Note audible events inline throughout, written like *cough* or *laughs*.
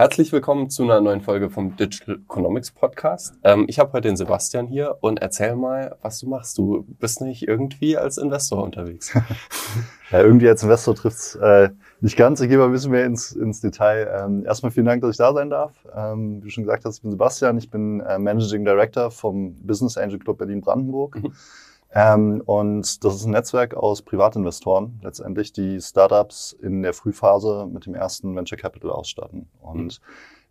Herzlich willkommen zu einer neuen Folge vom Digital Economics Podcast. Ähm, ich habe heute den Sebastian hier und erzähl mal, was du machst. Du bist nicht irgendwie als Investor unterwegs. *laughs* ja, irgendwie als Investor trifft's äh, nicht ganz. Ich gehe mal ein bisschen mehr ins, ins Detail. Ähm, erstmal vielen Dank, dass ich da sein darf. Ähm, wie du schon gesagt hast, ich bin Sebastian. Ich bin äh, Managing Director vom Business Angel Club Berlin-Brandenburg. Mhm. Ähm, und das ist ein Netzwerk aus Privatinvestoren, letztendlich, die Startups in der Frühphase mit dem ersten Venture Capital ausstatten. Und mhm.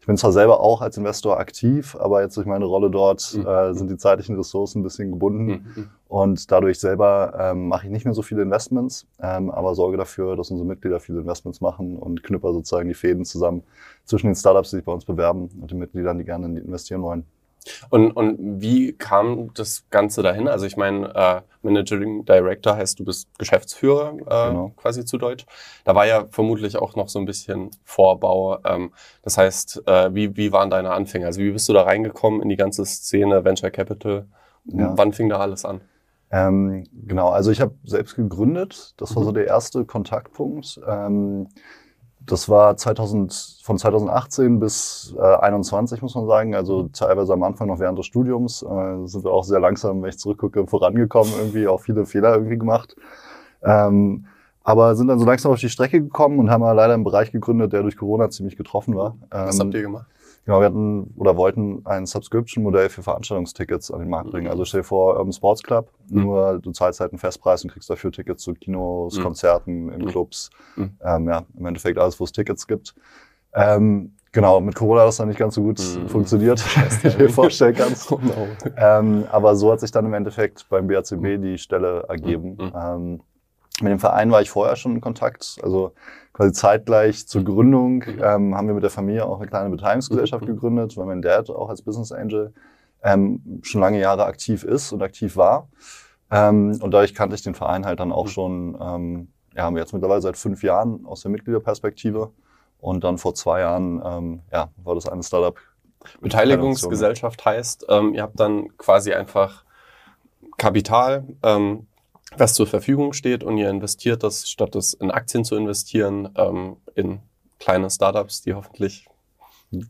ich bin zwar selber auch als Investor aktiv, aber jetzt durch meine Rolle dort mhm. äh, sind die zeitlichen Ressourcen ein bisschen gebunden. Mhm. mhm. Und dadurch selber ähm, mache ich nicht mehr so viele Investments, ähm, aber sorge dafür, dass unsere Mitglieder viele Investments machen und knüpper sozusagen die Fäden zusammen zwischen den Startups, die sich bei uns bewerben und den Mitgliedern, die gerne investieren wollen. Und, und wie kam das Ganze dahin? Also ich meine, äh, Managing Director heißt, du bist Geschäftsführer äh, genau. quasi zu Deutsch. Da war ja vermutlich auch noch so ein bisschen Vorbau. Ähm, das heißt, äh, wie, wie waren deine Anfänge? Also wie bist du da reingekommen in die ganze Szene Venture Capital? Ja. Wann fing da alles an? Ähm, genau, also ich habe selbst gegründet. Das war so mhm. der erste Kontaktpunkt. Ähm, das war 2000, von 2018 bis äh, 21 muss man sagen. Also teilweise am Anfang noch während des Studiums äh, sind wir auch sehr langsam, wenn ich zurückgucke, vorangekommen irgendwie, auch viele Fehler irgendwie gemacht. Ähm, aber sind dann so langsam auf die Strecke gekommen und haben leider einen Bereich gegründet, der durch Corona ziemlich getroffen war. Was habt ihr gemacht? Genau, wir hatten oder wollten ein Subscription-Modell für Veranstaltungstickets an den Markt bringen. Also stell dir vor, Urban Sports Club, mhm. nur du zahlst halt einen Festpreis und kriegst dafür Tickets zu Kinos, mhm. Konzerten, in mhm. Clubs. Mhm. Ähm, ja, im Endeffekt alles, wo es Tickets gibt. Ähm, genau, mit Corona hat das dann nicht ganz so gut mhm. funktioniert, *laughs* wie du dir vorstellen kannst. oh no. ähm, aber so hat sich dann im Endeffekt beim BACB mhm. die Stelle ergeben. Mhm. Ähm, mit dem Verein war ich vorher schon in Kontakt. Also quasi zeitgleich zur Gründung mhm. ähm, haben wir mit der Familie auch eine kleine Beteiligungsgesellschaft mhm. gegründet, weil mein Dad auch als Business Angel ähm, schon lange Jahre aktiv ist und aktiv war. Ähm, und dadurch kannte ich den Verein halt dann auch mhm. schon, ähm, ja, haben wir jetzt mittlerweile seit fünf Jahren aus der Mitgliederperspektive. Und dann vor zwei Jahren, ähm, ja, war das eine Startup. Beteiligungsgesellschaft heißt, ähm, ihr habt dann quasi einfach Kapital, ähm, was zur Verfügung steht und ihr investiert das, statt es in Aktien zu investieren, ähm, in kleine Startups, die hoffentlich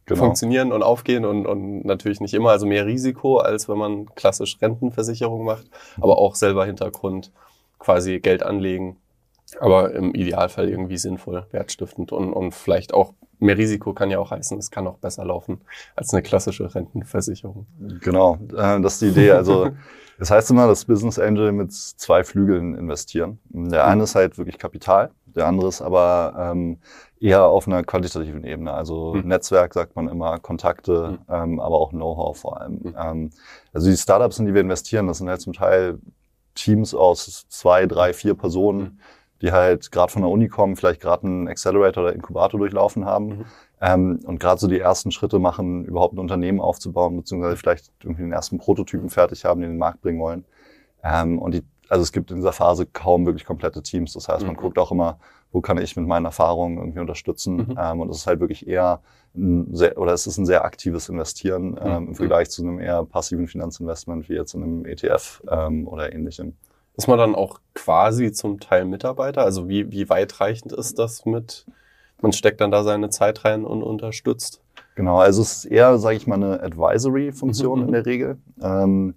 genau. funktionieren und aufgehen und, und natürlich nicht immer, also mehr Risiko, als wenn man klassisch Rentenversicherung macht, aber auch selber Hintergrund quasi Geld anlegen, aber im Idealfall irgendwie sinnvoll, wertstiftend und, und vielleicht auch mehr Risiko kann ja auch heißen, es kann auch besser laufen als eine klassische Rentenversicherung. Genau, äh, das ist die Idee. Also *laughs* das heißt immer, dass Business Angel mit zwei Flügeln investieren. Der eine ist halt wirklich Kapital, der andere ist aber ähm, eher auf einer qualitativen Ebene. Also mhm. Netzwerk sagt man immer, Kontakte, mhm. ähm, aber auch Know-how vor allem. Mhm. Ähm, also die Startups, in die wir investieren, das sind halt zum Teil Teams aus zwei, drei, vier Personen, mhm die halt gerade von der Uni kommen, vielleicht gerade einen Accelerator oder Inkubator durchlaufen haben mhm. Ähm, und gerade so die ersten Schritte machen, überhaupt ein Unternehmen aufzubauen, beziehungsweise vielleicht irgendwie den ersten Prototypen fertig haben, den in den Markt bringen wollen. Ähm, und die, also es gibt in dieser Phase kaum wirklich komplette Teams. Das heißt, man mhm. guckt auch immer, wo kann ich mit meinen Erfahrungen irgendwie unterstützen. Mhm. Ähm, und es ist halt wirklich eher ein sehr, oder es ist ein sehr aktives Investieren ähm, im mhm. Vergleich zu einem eher passiven Finanzinvestment wie jetzt in einem ETF ähm, oder ähnlichem. Ist man dann auch quasi zum Teil Mitarbeiter? Also wie, wie weitreichend ist das mit, man steckt dann da seine Zeit rein und unterstützt? Genau, also es ist eher, sage ich mal, eine Advisory-Funktion mhm. in der Regel. Ähm,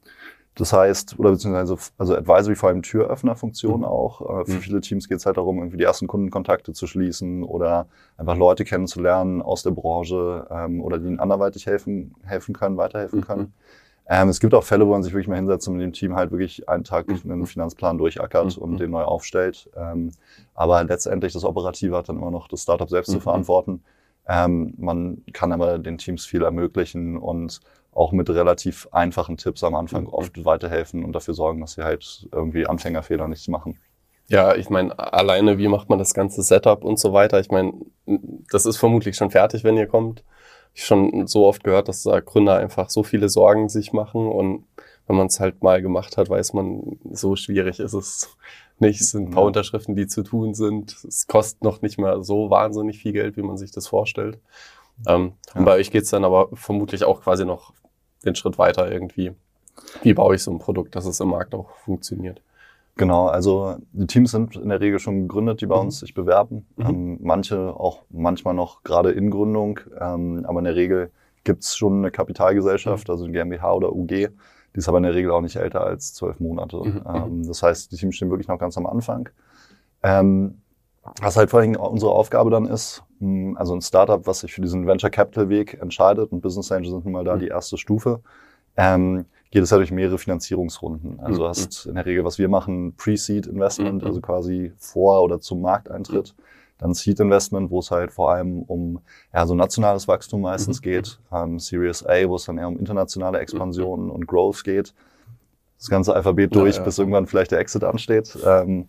das heißt, oder beziehungsweise also Advisory vor allem Türöffner-Funktion mhm. auch. Äh, für mhm. viele Teams geht es halt darum, irgendwie die ersten Kundenkontakte zu schließen oder einfach Leute kennenzulernen aus der Branche ähm, oder die ihnen anderweitig helfen, helfen können, weiterhelfen mhm. können. Ähm, es gibt auch Fälle, wo man sich wirklich mal hinsetzt und mit dem Team halt wirklich einen Tag mhm. einen Finanzplan durchackert mhm. und den neu aufstellt. Ähm, aber letztendlich das Operative hat dann immer noch das Startup selbst mhm. zu verantworten. Ähm, man kann aber den Teams viel ermöglichen und auch mit relativ einfachen Tipps am Anfang mhm. oft weiterhelfen und dafür sorgen, dass sie halt irgendwie Anfängerfehler nicht machen. Ja, ich meine, alleine, wie macht man das ganze Setup und so weiter? Ich meine, das ist vermutlich schon fertig, wenn ihr kommt ich schon so oft gehört, dass da Gründer einfach so viele Sorgen sich machen und wenn man es halt mal gemacht hat, weiß man, so schwierig ist es nicht. Es sind ein paar Unterschriften, die zu tun sind. Es kostet noch nicht mehr so wahnsinnig viel Geld, wie man sich das vorstellt. Ähm, ja. Und bei euch geht's dann aber vermutlich auch quasi noch den Schritt weiter irgendwie. Wie baue ich so ein Produkt, dass es im Markt auch funktioniert? Genau, also die Teams sind in der Regel schon gegründet, die bei Mhm. uns sich bewerben. Mhm. Ähm, manche auch manchmal noch gerade in Gründung, ähm, aber in der Regel gibt's schon eine Kapitalgesellschaft, Mhm. also eine GmbH oder UG. Die ist aber in der Regel auch nicht älter als zwölf Monate. Mhm. Ähm, das heißt, die Teams stehen wirklich noch ganz am Anfang. Ähm, was halt vor allem unsere Aufgabe dann ist, mh, also ein Startup, was sich für diesen Venture Capital Weg entscheidet und Business Angels sind nun mal da Mhm. die erste Stufe, ähm, geht es ja durch mehrere Finanzierungsrunden. Also Mhm. du hast in der Regel, was wir machen, Pre-Seed Investment, Mhm. also quasi vor oder zum Markteintritt. Dann Seed Investment, wo es halt vor allem um ja, so nationales Wachstum meistens Mhm. geht. Ähm, Series A, wo es dann eher um internationale Expansion und Growth geht. Das ganze Alphabet Ja, durch, ja. bis irgendwann vielleicht der Exit ansteht. Ähm,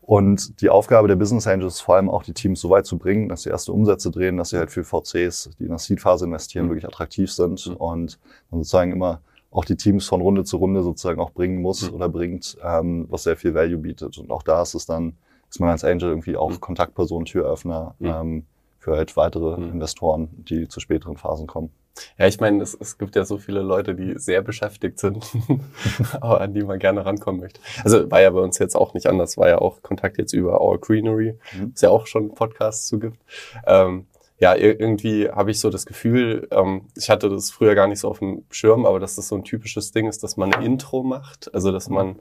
und die Aufgabe der Business Angels ist vor allem auch, die Teams so weit zu bringen, dass sie erste Umsätze drehen, dass sie halt für VCs, die in der Seed-Phase investieren, Mhm. wirklich attraktiv sind Mhm. und man sozusagen immer auch die Teams von Runde zu Runde sozusagen auch bringen muss Mhm. oder bringt, ähm, was sehr viel Value bietet. Und auch da ist es dann, ist man als Angel irgendwie auch Mhm. Kontaktperson, Türöffner Mhm. ähm, für halt weitere Mhm. Investoren, die zu späteren Phasen kommen. Ja, ich meine, es, es gibt ja so viele Leute, die sehr beschäftigt sind, *laughs* aber an die man gerne rankommen möchte. Also war ja bei uns jetzt auch nicht anders, war ja auch Kontakt jetzt über Our Greenery, Mhm. es ja auch schon Podcasts zu gibt. Ähm, ja, ir- irgendwie habe ich so das Gefühl, ähm, ich hatte das früher gar nicht so auf dem Schirm, aber dass das so ein typisches Ding ist, dass man ein Intro macht, also dass man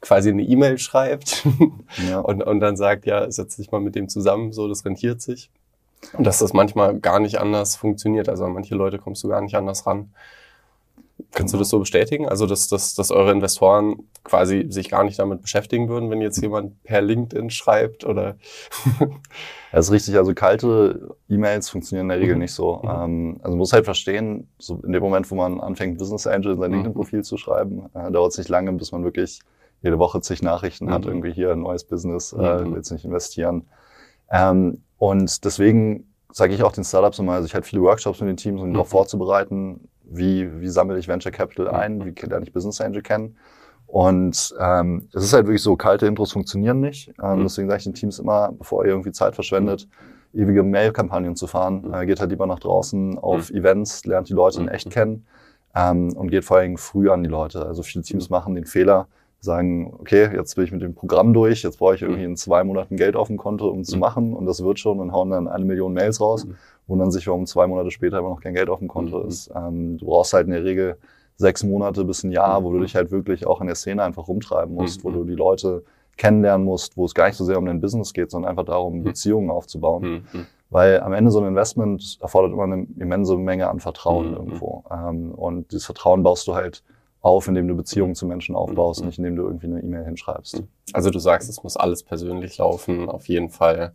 quasi eine E-Mail schreibt *laughs* Ja. und, und dann sagt, ja, setz dich mal mit dem zusammen, so, das rentiert sich. Und dass das manchmal gar nicht anders funktioniert. Also an manche Leute kommst du gar nicht anders ran. Kannst du das so bestätigen? Also, dass, dass, dass eure Investoren quasi sich gar nicht damit beschäftigen würden, wenn jetzt jemand per LinkedIn schreibt oder *laughs* Das ist richtig, also kalte E-Mails funktionieren in der Regel Mhm. nicht so. Mhm. Ähm, also man muss halt verstehen, so in dem Moment, wo man anfängt, Business Angel in sein Mhm. LinkedIn-Profil zu schreiben, äh, dauert es nicht lange, bis man wirklich jede Woche zig Nachrichten hat, Mhm. irgendwie hier ein neues Business, äh, Mhm. willst nicht investieren. Ähm, und deswegen sage ich auch den Startups immer, also ich halt viele Workshops mit den Teams, um Mhm. darauf vorzubereiten, wie, wie sammle ich Venture Capital ein, Mhm. wie lerne ich Business Angel kennen. Und ähm, es ist halt wirklich so, kalte Intros funktionieren nicht. Ähm, Mhm. Deswegen sage ich den Teams immer, bevor ihr irgendwie Zeit verschwendet, ewige Mail-Kampagnen zu fahren, Mhm. äh, geht halt lieber nach draußen auf Events, lernt die Leute in Mhm. echt kennen ähm, und geht vor allem früh an die Leute. Also viele Teams machen den Fehler, sagen, okay, jetzt bin ich mit dem Programm durch, jetzt brauche ich irgendwie in zwei Monaten Geld auf dem Konto, um zu Mhm. machen und das wird schon und hauen dann eine Million Mails raus, Mhm. Wundern sich, warum zwei Monate später immer noch kein Geld auf dem Konto Mhm. ist. Ähm, du brauchst halt in der Regel sechs Monate bis ein Jahr, wo du Mhm. dich halt wirklich auch in der Szene einfach rumtreiben musst, wo Mhm. du die Leute kennenlernen musst, wo es gar nicht so sehr um dein Business geht, sondern einfach darum, Mhm. Beziehungen aufzubauen. Hm, hm, Weil am Ende so ein Investment erfordert immer eine immense Menge an Vertrauen Mhm. irgendwo. Ähm, und dieses Vertrauen baust du halt auf, indem du Beziehungen zu Menschen aufbaust, Mhm. nicht indem du irgendwie eine E-Mail hinschreibst. Also du sagst, es muss alles persönlich laufen, auf jeden Fall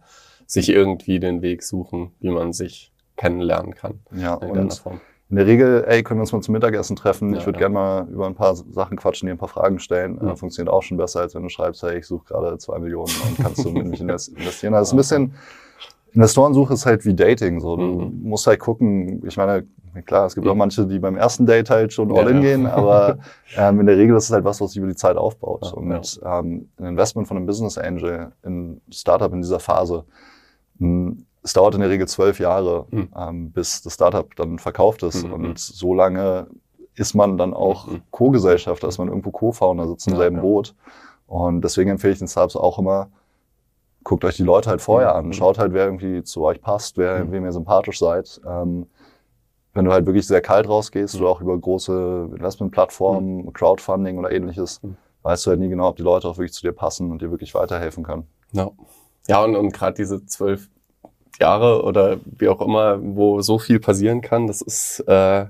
sich irgendwie den Weg suchen, wie man sich kennenlernen kann. Ja, und Form. in der Regel, ey, können wir uns mal zum Mittagessen treffen? Ja, ich würde ja. gerne mal über ein paar Sachen quatschen, dir ein paar Fragen stellen. Mhm. Funktioniert auch schon besser, als wenn du schreibst, hey, ich suche gerade zwei Millionen und kannst du *laughs* mit mich invest- investieren. Also ist ein bisschen, Investorensuche ist halt wie Dating. So. Du Mhm. musst halt gucken, ich meine, klar, es gibt auch manche, die beim ersten Date halt schon Ja, all in ja. gehen, aber *laughs* ähm, in der Regel ist es halt was, was sich über die Zeit aufbaut. Ja, und ähm, ein Investment von einem Business Angel in Startup in dieser Phase, es dauert in der Regel zwölf Jahre, Mhm. ähm, bis das Startup dann verkauft ist. Mhm. Und so lange ist man dann auch Mhm. Co-Gesellschafter, ist man irgendwo Co-Founder, sitzt im Ja, selben ja. Boot. Und deswegen empfehle ich den Startups auch immer, guckt euch die Leute halt vorher an, schaut halt, wer irgendwie zu euch passt, wer, wem ihr sympathisch seid. Ähm, wenn du halt wirklich sehr kalt rausgehst oder auch über große Investmentplattformen, Crowdfunding oder ähnliches, weißt du halt nie genau, ob die Leute auch wirklich zu dir passen und dir wirklich weiterhelfen können. Ja, ja und, und gerade diese zwölf Jahre oder wie auch immer, wo so viel passieren kann, das ist äh,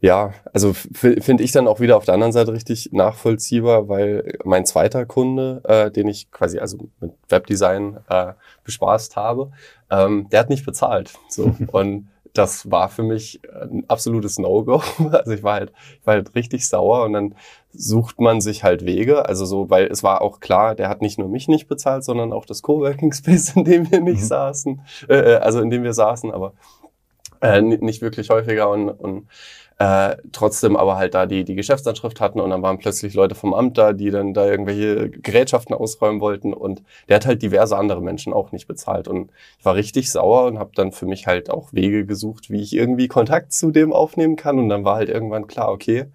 ja, also finde ich dann auch wieder auf der anderen Seite richtig nachvollziehbar, weil mein zweiter Kunde, äh, den ich quasi also mit Webdesign äh, bespaßt habe, ähm, der hat nicht bezahlt. So *laughs* und das war für mich ein absolutes No-Go. *laughs* Also ich war halt, ich war halt richtig sauer und dann sucht man sich halt Wege. Also so, weil es war auch klar, der hat nicht nur mich nicht bezahlt, sondern auch das Coworking Space, *laughs* in dem wir nicht Mhm. saßen, äh, also in dem wir saßen, aber äh, ni- nicht wirklich häufiger und, und äh, trotzdem aber halt da die, die Geschäftsanschrift hatten und dann waren plötzlich Leute vom Amt da, die dann da irgendwelche Gerätschaften ausräumen wollten und der hat halt diverse andere Menschen auch nicht bezahlt und ich war richtig sauer und habe dann für mich halt auch Wege gesucht, wie ich irgendwie Kontakt zu dem aufnehmen kann und dann war halt irgendwann klar, okay,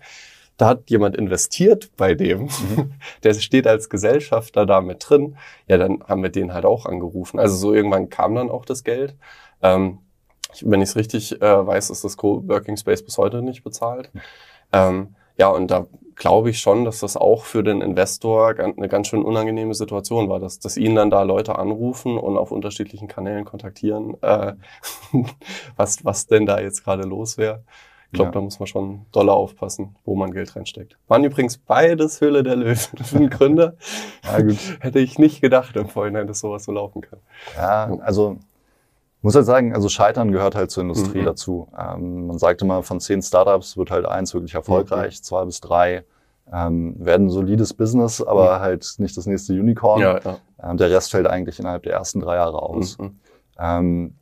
da hat jemand investiert bei dem, mhm. *laughs* der steht als Gesellschafter da mit drin. Ja, dann haben wir den halt auch angerufen. Also so irgendwann kam dann auch das Geld. Ähm, wenn ich es richtig äh, weiß, ist das Coworking Space bis heute nicht bezahlt. Ähm, ja, und da glaube ich schon, dass das auch für den Investor eine ganz schön unangenehme Situation war, dass, dass ihn dann da Leute anrufen und auf unterschiedlichen Kanälen kontaktieren, äh, *laughs* was, was denn da jetzt gerade los wäre. Ich glaube, ja. da muss man schon doller aufpassen, wo man Geld reinsteckt. Waren übrigens beides Höhle der Löwen *laughs* Gründer. ja. Hätte ich nicht gedacht im Vorhinein, dass sowas so laufen kann. Ja, also muss halt sagen, also Scheitern gehört halt zur Industrie mhm. dazu. Ähm, man sagt immer, von zehn Startups wird halt eins wirklich erfolgreich, mhm. zwei bis drei ähm, werden solides Business, aber mhm. halt nicht das nächste Unicorn. Ja, ja. Ähm, der Rest fällt eigentlich innerhalb der ersten drei Jahre aus. Mhm. Ähm,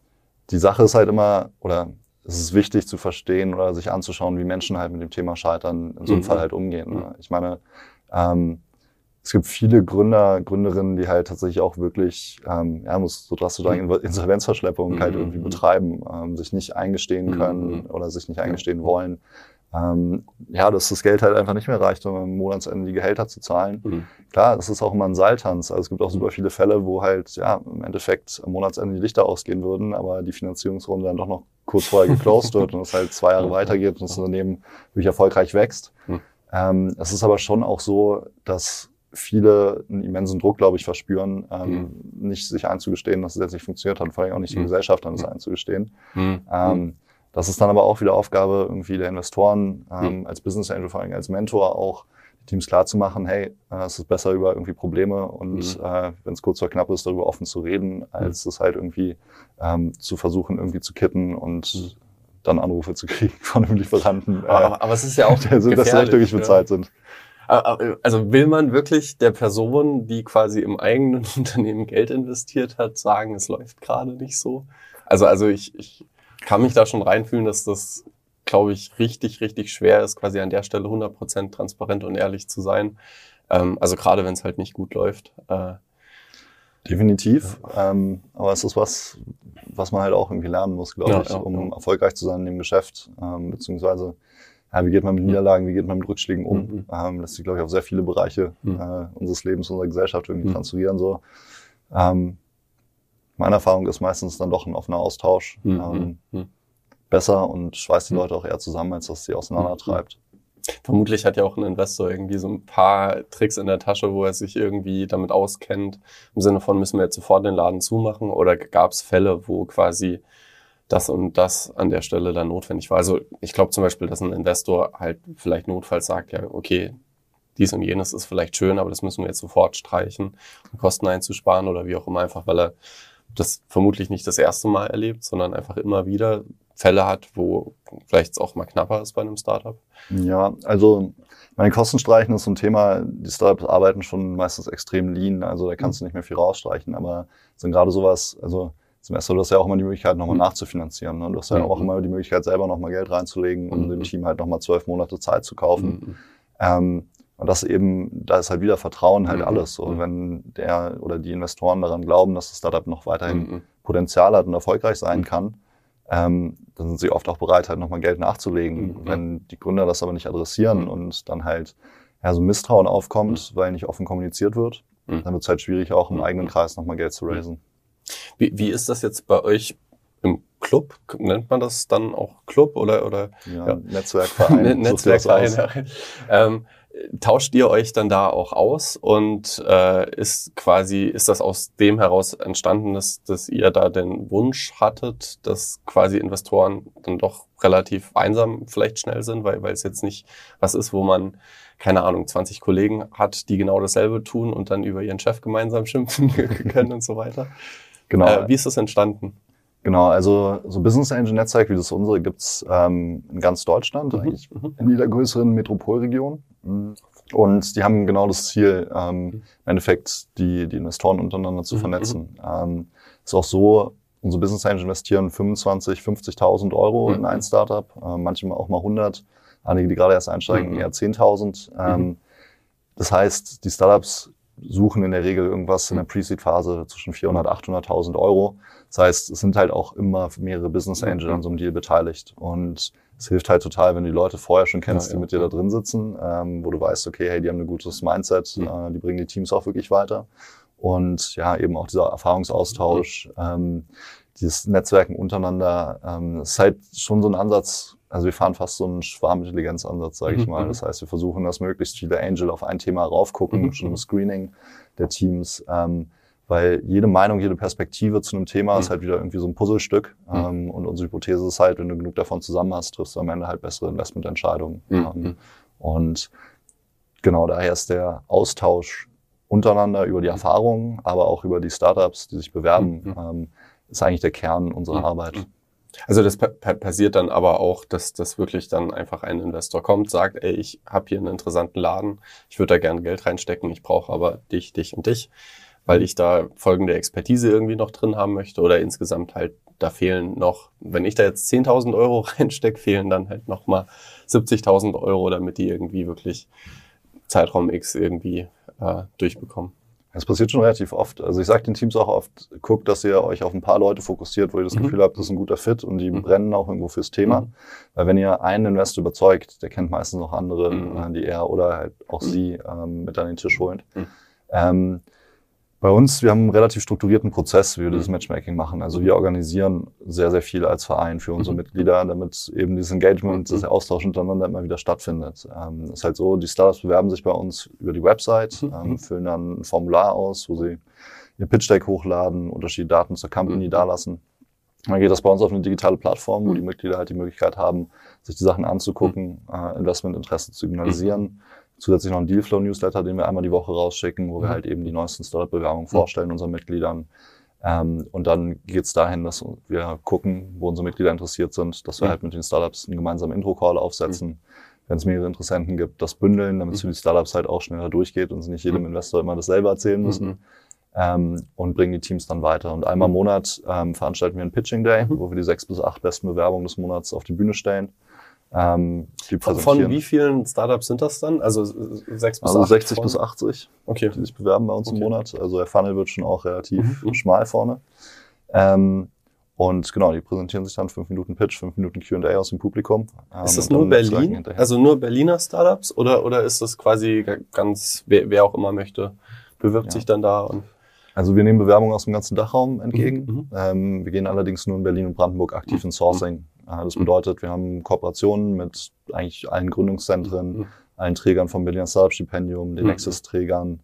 die Sache ist halt immer, oder es ist wichtig zu verstehen oder sich anzuschauen, wie Menschen halt mit dem Thema Scheitern in so einem mhm. Fall halt umgehen. Ne? Ich meine, ähm, es gibt viele Gründer, Gründerinnen, die halt tatsächlich auch wirklich, ähm, ja, muss so drastisch sagen, mhm. Insolvenzverschleppung halt irgendwie betreiben, ähm, sich nicht eingestehen können oder sich nicht eingestehen wollen, ähm, ja, dass das Geld halt einfach nicht mehr reicht, um am Monatsende die Gehälter zu zahlen. Mhm. Klar, das ist auch immer ein Seiltanz. Also es gibt auch super viele Fälle, wo halt ja im Endeffekt am Monatsende die Lichter ausgehen würden, aber die Finanzierungsrunde dann doch noch kurz vorher geclosed wird und es halt zwei Jahre *laughs* weitergeht und das Unternehmen wirklich erfolgreich wächst. Mhm. Ähm, es ist aber schon auch so, dass viele einen immensen Druck, glaube ich, verspüren, ähm, mhm. nicht sich einzugestehen, dass es jetzt nicht funktioniert hat, vor allem auch nicht die mhm. Gesellschaftern das einzugestehen. Mhm. Ähm, das ist dann aber auch wieder Aufgabe irgendwie der Investoren, ähm, mhm. als Business Angel, vor allem als Mentor auch, die Teams klar zu machen, hey, äh, es ist besser über irgendwie Probleme und mhm. äh, wenn es kurz vor knapp ist, darüber offen zu reden, als mhm. es halt irgendwie ähm, zu versuchen, irgendwie zu kitten und mhm. dann Anrufe zu kriegen *laughs* von einem Lieferanten. Äh, aber, aber es ist ja auch *laughs* der, dass sie echt wirklich bezahlt ja. sind. Also will man wirklich der Person, die quasi im eigenen *laughs* Unternehmen Geld investiert hat, sagen, es läuft gerade nicht so? Also, also ich, ich kann mich da schon reinfühlen, dass das, glaube ich, richtig, richtig schwer ist, quasi an der Stelle 100% transparent und ehrlich zu sein. Ähm, also gerade wenn es halt nicht gut läuft. Äh, Definitiv. Ja. Ähm, aber es ist was, was man halt auch irgendwie lernen muss, glaube ja, ich, um erfolgreich zu sein in dem Geschäft. Ähm, beziehungsweise, ja, wie geht man mit Niederlagen, wie geht man mit Rückschlägen um? Mhm. Ähm, lässt sich, glaube ich, auf sehr viele Bereiche mhm. äh, unseres Lebens, unserer Gesellschaft irgendwie mhm. transferieren. So. Ähm, meine Erfahrung ist meistens dann doch ein offener Austausch mhm. ähm, mhm. besser und schweißt die mhm. Leute auch eher zusammen, als dass sie auseinandertreibt. Mhm. Vermutlich hat ja auch ein Investor irgendwie so ein paar Tricks in der Tasche, wo er sich irgendwie damit auskennt. Im Sinne von, müssen wir jetzt sofort den Laden zumachen? Oder gab es Fälle, wo quasi das und das an der Stelle dann notwendig war? Also ich glaube zum Beispiel, dass ein Investor halt vielleicht notfalls sagt, ja, okay, dies und jenes ist vielleicht schön, aber das müssen wir jetzt sofort streichen, um Kosten einzusparen oder wie auch immer, einfach weil er das vermutlich nicht das erste Mal erlebt, sondern einfach immer wieder Fälle hat, wo vielleicht es auch mal knapper ist bei einem Startup? Ja, also meine Kostenstreichen ist so ein Thema. Die Startups arbeiten schon meistens extrem lean, also da kannst du nicht mehr viel rausstreichen, aber sind gerade sowas, also zum ersten, du hast ja auch immer die Möglichkeit, nochmal mhm. nachzufinanzieren. Ne? Du hast ja mhm. auch immer die Möglichkeit, selber nochmal Geld reinzulegen und mhm. dem Team halt nochmal zwölf Monate Zeit zu kaufen. Mhm. Ähm, und das eben, da ist halt wieder Vertrauen halt mhm. alles. So, mhm. wenn der oder die Investoren daran glauben, dass das Startup noch weiterhin mhm. Potenzial hat und erfolgreich sein mhm. kann, ähm, dann sind sie oft auch bereit, halt nochmal Geld nachzulegen. Mhm. Wenn die Gründer das aber nicht adressieren mhm. und dann halt ja, so Misstrauen aufkommt, weil nicht offen kommuniziert wird, dann wird es halt schwierig, auch im eigenen Kreis nochmal Geld zu raisen. Wie, wie ist das jetzt bei euch im Club? Nennt man das dann auch Club oder? oder ja, ja. Netzwerkverein. *laughs* Netzwerkverein. ähm, tauscht ihr euch dann da auch aus und äh, ist quasi, ist das aus dem heraus entstanden, dass, dass ihr da den Wunsch hattet, dass quasi Investoren dann doch relativ einsam vielleicht schnell sind, weil, weil es jetzt nicht was ist, wo man, keine Ahnung, 20 Kollegen hat, die genau dasselbe tun und dann über ihren Chef gemeinsam schimpfen *laughs* können und so weiter. Genau. Äh, wie ist das entstanden? Genau, also so Business Engine Netzwerk wie das unsere gibt's ähm, in ganz Deutschland, mhm. eigentlich mhm. in jeder größeren Metropolregion. Und die haben genau das Ziel, ähm, mhm. im Endeffekt die, die Investoren untereinander zu mhm. vernetzen. Ähm, ist auch so, unsere Business Angel investieren 25, 50.000 Euro in ein Startup, äh, manchmal auch mal 100. Einige, die gerade erst einsteigen, eher 10.000. Ähm, das heißt, die Startups suchen in der Regel irgendwas in der Pre-Seed-Phase zwischen 400 und 800.000 Euro. Das heißt, es sind halt auch immer mehrere Business Angels an so einem Deal beteiligt. Und es hilft halt total, wenn du die Leute vorher schon kennst, ja, die mit dir da drin sitzen, ähm, wo du weißt, okay, hey, die haben ein gutes Mindset, mhm. äh, die bringen die Teams auch wirklich weiter. Und ja, eben auch dieser Erfahrungsaustausch, mhm. ähm, dieses Netzwerken untereinander, ähm, ist halt schon so ein Ansatz, also wir fahren fast so einen Schwarmintelligenzansatz, sage ich mhm. mal. Mhm. Das heißt, wir versuchen, dass möglichst viele Angel auf ein Thema raufgucken, mhm. schon im Screening der Teams. Ähm, weil jede Meinung, jede Perspektive zu einem Thema mhm. ist halt wieder irgendwie so ein Puzzlestück. Mhm. Ähm, und unsere Hypothese ist halt, wenn du genug davon zusammen hast, triffst du am Ende halt bessere Investmententscheidungen. Mhm. Ähm, und genau daher ist der Austausch untereinander über die Erfahrungen, aber auch über die Startups, die sich bewerben, mhm. ähm, ist eigentlich der Kern unserer Arbeit. Also das passiert dann aber auch, dass, dass wirklich dann einfach ein Investor kommt, sagt, ey, ich habe hier einen interessanten Laden, ich würde da gerne Geld reinstecken, ich brauche aber dich, dich und dich weil ich da folgende Expertise irgendwie noch drin haben möchte oder insgesamt halt, da fehlen noch, wenn ich da jetzt 10.000 Euro *laughs* reinstecke, fehlen dann halt nochmal 70.000 Euro, damit die irgendwie wirklich Zeitraum X irgendwie äh, durchbekommen. Das passiert schon relativ oft. Also ich sage den Teams auch oft, guckt, dass ihr euch auf ein paar Leute fokussiert, wo ihr das mhm. Gefühl habt, das ist ein guter Fit und die mhm. brennen auch irgendwo fürs Thema. Mhm. Weil wenn ihr einen Investor überzeugt, der kennt meistens noch andere, mhm. äh, die er oder halt auch mhm. sie ähm, mit an den Tisch holt. Mhm. Ähm, bei uns, wir haben einen relativ strukturierten Prozess, wie wir dieses mhm. Matchmaking machen. Also wir organisieren sehr, sehr viel als Verein für unsere mhm. Mitglieder, damit eben dieses Engagement, mhm. das Austausch untereinander immer wieder stattfindet. Ähm, ist halt so, die Startups bewerben sich bei uns über die Website, ähm, füllen dann ein Formular aus, wo sie ihr Pitch Deck hochladen, unterschiedliche Daten zur Company dalassen. Dann geht das bei uns auf eine digitale Plattform, wo die Mitglieder halt die Möglichkeit haben, sich die Sachen anzugucken, äh, Investmentinteresse zu signalisieren zusätzlich noch einen Dealflow-Newsletter, den wir einmal die Woche rausschicken, wo wir mhm. halt eben die neuesten Startup-Bewerbungen mhm. vorstellen unseren Mitgliedern. Ähm, und dann geht es dahin, dass wir gucken, wo unsere Mitglieder interessiert sind, dass wir mhm. halt mit den Startups einen gemeinsamen Intro-Call aufsetzen. Mhm. Wenn es mehrere Interessenten gibt, das bündeln, damit es für die Startups halt auch schneller durchgeht und sie nicht jedem Investor immer dasselbe erzählen müssen. Ähm, und bringen die Teams dann weiter. Und einmal im Monat ähm, veranstalten wir einen Pitching Day, wo wir die sechs bis acht besten Bewerbungen des Monats auf die Bühne stellen. Ähm, die präsentieren. Von wie vielen Startups sind das dann? Also sechs bis also 60 von? bis 80, okay. die sich bewerben bei uns okay. im Monat. Also der Funnel wird schon auch relativ mhm. schmal vorne. Ähm, und genau, die präsentieren sich dann fünf Minuten Pitch, fünf Minuten Q&A aus dem Publikum. Ähm, ist das nur Berlin? Also nur Berliner Startups oder oder ist das quasi ganz wer, wer auch immer möchte bewirbt ja. sich dann da und also wir nehmen Bewerbungen aus dem ganzen Dachraum entgegen. Mhm. mhm. Ähm, wir gehen allerdings nur in Berlin und Brandenburg aktiv in Sourcing. Das mhm. bedeutet, wir haben Kooperationen mit eigentlich allen Gründungszentren, mhm. allen Trägern vom Berliner Startup-Stipendium, den mhm. Nexus-Trägern,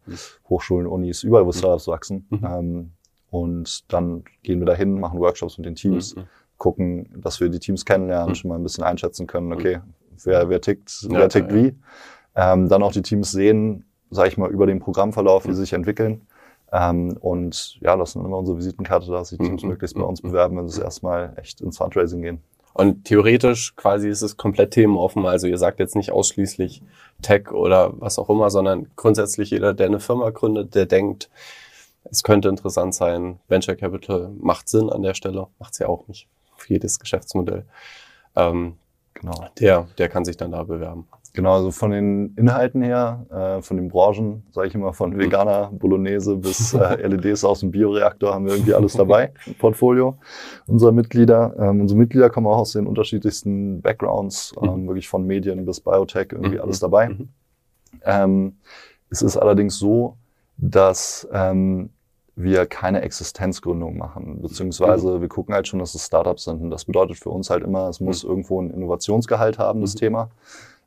Hochschulen, Unis, überall, wo Startups wachsen. Ähm, und dann gehen wir dahin, machen Workshops mit den Teams, gucken, dass wir die Teams kennenlernen, schon mal ein bisschen einschätzen können, okay, wer, wer tickt, ja, wer tickt ja, wie. Ähm, dann auch die Teams sehen, sage ich mal, über den Programmverlauf, wie sie sich entwickeln. Ähm, und ja, lassen immer unsere Visitenkarte da, dass die Teams möglichst bei uns bewerben, wenn sie erstmal echt ins Fundraising gehen. Und theoretisch quasi ist es komplett themenoffen. Also ihr sagt jetzt nicht ausschließlich Tech oder was auch immer, sondern grundsätzlich jeder, der eine Firma gründet, der denkt, es könnte interessant sein, Venture Capital macht Sinn an der Stelle, macht es ja auch nicht für jedes Geschäftsmodell. Ähm, genau. Der, der kann sich dann da bewerben. Genau, also von den Inhalten her, äh, von den Branchen, sage ich immer, von mhm. Veganer, Bolognese bis äh, *laughs* LEDs aus dem Bioreaktor haben wir irgendwie alles dabei im Portfolio unserer Mitglieder. Ähm, unsere Mitglieder kommen auch aus den unterschiedlichsten Backgrounds, ähm, mhm. wirklich von Medien bis Biotech, irgendwie mhm. alles dabei. Ähm, es ist allerdings so, dass ähm, wir keine Existenzgründung machen, beziehungsweise wir gucken halt schon, dass es Startups sind. Und das bedeutet für uns halt immer, es muss irgendwo ein Innovationsgehalt haben, das Thema.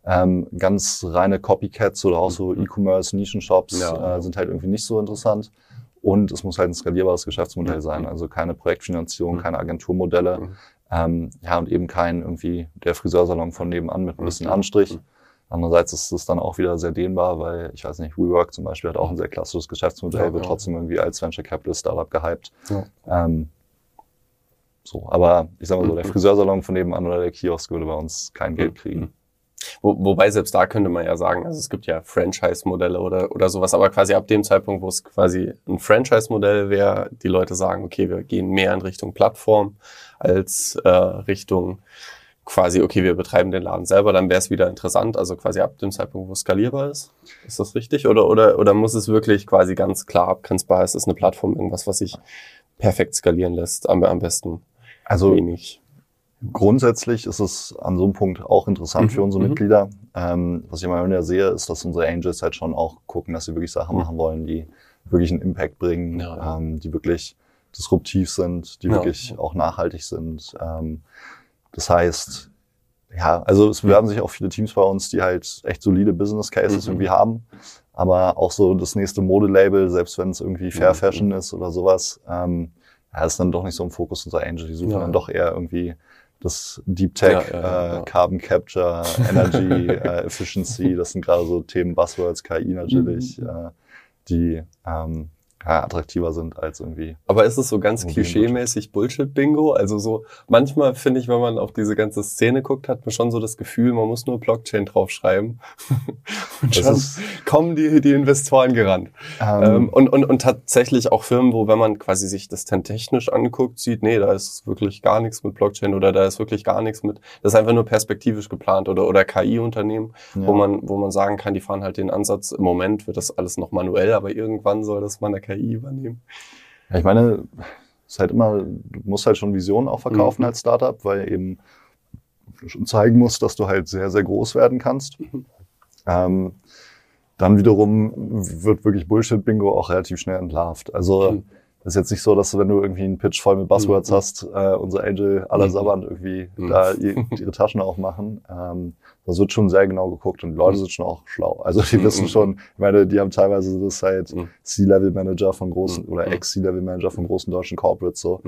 Ähm, ganz reine Copycats oder auch so mhm. E-Commerce-Nischenshops ja. äh, sind halt irgendwie nicht so interessant. Und es muss halt ein skalierbares Geschäftsmodell sein, also keine Projektfinanzierung, mhm. keine Agenturmodelle. Mhm. Ähm, ja, und eben kein irgendwie der Friseursalon von nebenan mit ein bisschen Anstrich. Andererseits ist es dann auch wieder sehr dehnbar, weil ich weiß nicht, WeWork zum Beispiel hat auch ein sehr klassisches Geschäftsmodell, ja, wird ja. trotzdem irgendwie als Venture Capital Startup gehypt. Ja. Ähm, so, aber ich sag mal so, der Friseursalon von nebenan oder der Kiosk würde bei uns kein Geld kriegen. Wo, wobei selbst da könnte man ja sagen, also es gibt ja Franchise-Modelle oder, oder sowas, aber quasi ab dem Zeitpunkt, wo es quasi ein Franchise-Modell wäre, die Leute sagen, okay, wir gehen mehr in Richtung Plattform als äh, Richtung quasi, okay, wir betreiben den Laden selber, dann wäre es wieder interessant, also quasi ab dem Zeitpunkt, wo es skalierbar ist. Ist das richtig? Oder, oder, oder muss es wirklich quasi ganz klar abgrenzbar, ist es eine Plattform, irgendwas, was sich perfekt skalieren lässt, am, am besten also wenig? Grundsätzlich ist es an so einem Punkt auch interessant mhm. für unsere mhm. Mitglieder. Ähm, was ich immer wieder sehe, ist, dass unsere Angels halt schon auch gucken, dass sie wirklich Sachen mhm. machen wollen, die wirklich einen Impact bringen, ja. ähm, die wirklich disruptiv sind, die ja. wirklich auch nachhaltig sind. Ähm, das heißt, ja, also es bewerben sich auch viele Teams bei uns, die halt echt solide Business Cases mhm. irgendwie haben. Aber auch so das nächste Modelabel, selbst wenn es irgendwie Fair. Fashion ist oder sowas, ähm, ja, ist dann doch nicht so im Fokus unserer Angel. Die suchen ja. dann doch eher irgendwie das Deep Tech, ja, ja, äh, Carbon Capture, Energy *laughs* äh, Efficiency, das sind gerade so Themen, Buzzwords, KI natürlich, mhm. äh, die ähm, ja, attraktiver sind als irgendwie. Aber ist es so ganz klischeemäßig Bullshit-Bingo? Also so, manchmal finde ich, wenn man auf diese ganze Szene guckt, hat man schon so das Gefühl, man muss nur Blockchain draufschreiben. *laughs* und schon kommen die, die Investoren gerannt. Ähm, ähm, und, und, und tatsächlich auch Firmen, wo, wenn man quasi sich das dann technisch anguckt, sieht, nee, da ist wirklich gar nichts mit Blockchain oder da ist wirklich gar nichts mit, das ist einfach nur perspektivisch geplant oder, oder KI-Unternehmen, ja. wo man, wo man sagen kann, die fahren halt den Ansatz, im Moment wird das alles noch manuell, aber irgendwann soll das mal eine KI übernehmen. Ja, ich meine, es ist halt immer, du musst halt schon Visionen auch verkaufen mhm. als Startup, weil eben schon zeigen musst, dass du halt sehr, sehr groß werden kannst. Mhm. Ähm, dann wiederum wird wirklich Bullshit-Bingo auch relativ schnell entlarvt. Also mhm. Ist jetzt nicht so, dass du, wenn du irgendwie einen Pitch voll mit Buzzwords mhm. hast, äh, unser Angel aller Saband irgendwie mhm. da ihre Taschen aufmachen. Ähm, das wird schon sehr genau geguckt und die Leute mhm. sind schon auch schlau. Also die wissen mhm. schon, ich meine, die haben teilweise das halt mhm. C-Level-Manager von großen oder Ex-C-Level-Manager von großen deutschen Corporates so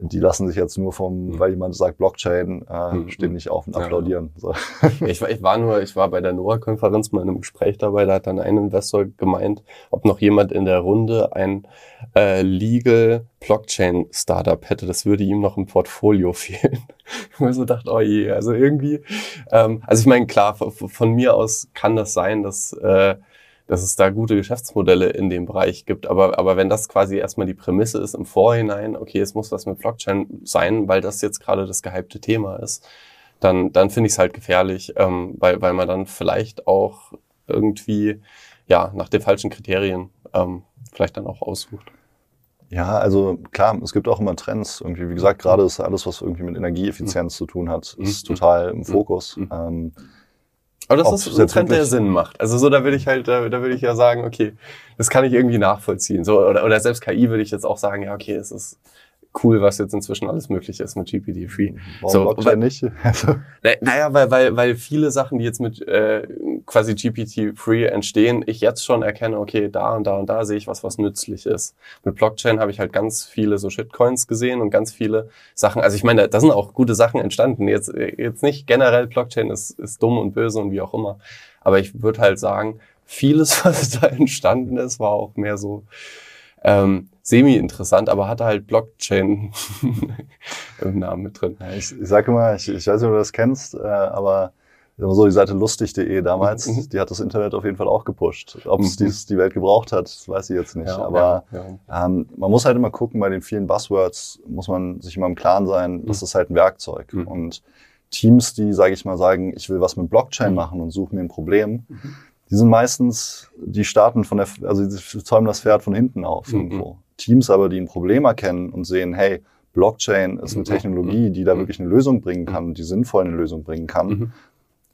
die lassen sich jetzt nur vom, mhm. weil jemand sagt Blockchain, äh, mhm. stehen nicht auf und applaudieren. Ja. So. *laughs* Ich, war, ich war nur, ich war bei der NOAA-Konferenz mal in einem Gespräch dabei, da hat dann ein Investor gemeint, ob noch jemand in der Runde ein äh, Legal Blockchain Startup hätte, das würde ihm noch im Portfolio *laughs* fehlen. ich mir so dachte, oh je, also irgendwie, ähm, also ich meine, klar, von, von mir aus kann das sein, dass äh, dass es da gute Geschäftsmodelle in dem Bereich gibt. Aber, aber wenn das quasi erstmal die Prämisse ist im Vorhinein, okay, es muss was mit Blockchain sein, weil das jetzt gerade das gehypte Thema ist, dann, dann finde ich es halt gefährlich, ähm, weil, weil man dann vielleicht auch irgendwie ja nach den falschen Kriterien ähm, vielleicht dann auch aussucht. Ja, also klar, es gibt auch immer Trends. Irgendwie, wie gesagt, gerade ist alles, was irgendwie mit Energieeffizienz mhm. zu tun hat, ist mhm. total im Fokus. Mhm. Ähm, aber das ist ein Trend, der Sinn macht. Also so, da will ich halt, da, da will ich ja sagen, okay, das kann ich irgendwie nachvollziehen. So, oder, oder selbst KI würde ich jetzt auch sagen, ja, okay, es ist cool, was jetzt inzwischen alles möglich ist mit GPT-3. Warum so, Blockchain nicht? *laughs* naja, weil, weil, weil viele Sachen, die jetzt mit äh, quasi GPT-3 entstehen, ich jetzt schon erkenne, okay, da und da und da sehe ich was, was nützlich ist. Mit Blockchain habe ich halt ganz viele so Shitcoins gesehen und ganz viele Sachen. Also ich meine, da sind auch gute Sachen entstanden. Jetzt, jetzt nicht generell Blockchain ist, ist dumm und böse und wie auch immer. Aber ich würde halt sagen, vieles, *laughs* was da entstanden ist, war auch mehr so ähm, semi-interessant, aber hatte halt Blockchain *laughs* im Namen mit drin. Ja, ich, ich sage immer, ich, ich weiß nicht, ob du das kennst, äh, aber so die Seite lustig.de damals, mhm. die hat das Internet auf jeden Fall auch gepusht. Ob es mhm. die Welt gebraucht hat, weiß ich jetzt nicht. Ja, aber ja, ja. Ähm, man muss halt immer gucken, bei den vielen Buzzwords muss man sich immer im Klaren sein, das mhm. ist halt ein Werkzeug. Mhm. Und Teams, die, sage ich mal, sagen, ich will was mit Blockchain mhm. machen und suche mir ein Problem, mhm. die sind meistens, die starten von der, also die zäumen das Pferd von hinten auf irgendwo. Teams aber, die ein Problem erkennen und sehen, hey, Blockchain ist eine Technologie, die da wirklich eine Lösung bringen kann, die sinnvoll eine Lösung bringen kann,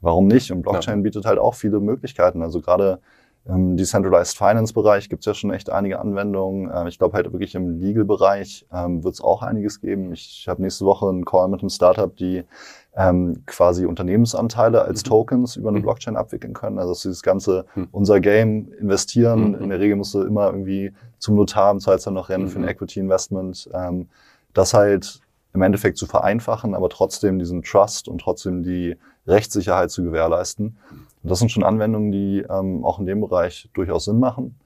warum nicht? Und Blockchain bietet halt auch viele Möglichkeiten. Also gerade im Decentralized Finance Bereich gibt es ja schon echt einige Anwendungen. Ähm, ich glaube halt wirklich im Legal Bereich ähm, wird es auch einiges geben. Ich habe nächste Woche einen Call mit einem Startup, die ähm, quasi Unternehmensanteile als mhm. Tokens über eine mhm. Blockchain abwickeln können. Also dieses ganze mhm. unser Game investieren. Mhm. In der Regel musst du immer irgendwie zum Notar im Zweifelsfall noch rennen für ein mhm. Equity Investment. Ähm, das halt im Endeffekt zu vereinfachen, aber trotzdem diesen Trust und trotzdem die Rechtssicherheit zu gewährleisten. Und das sind schon Anwendungen, die ähm, auch in dem Bereich durchaus Sinn machen.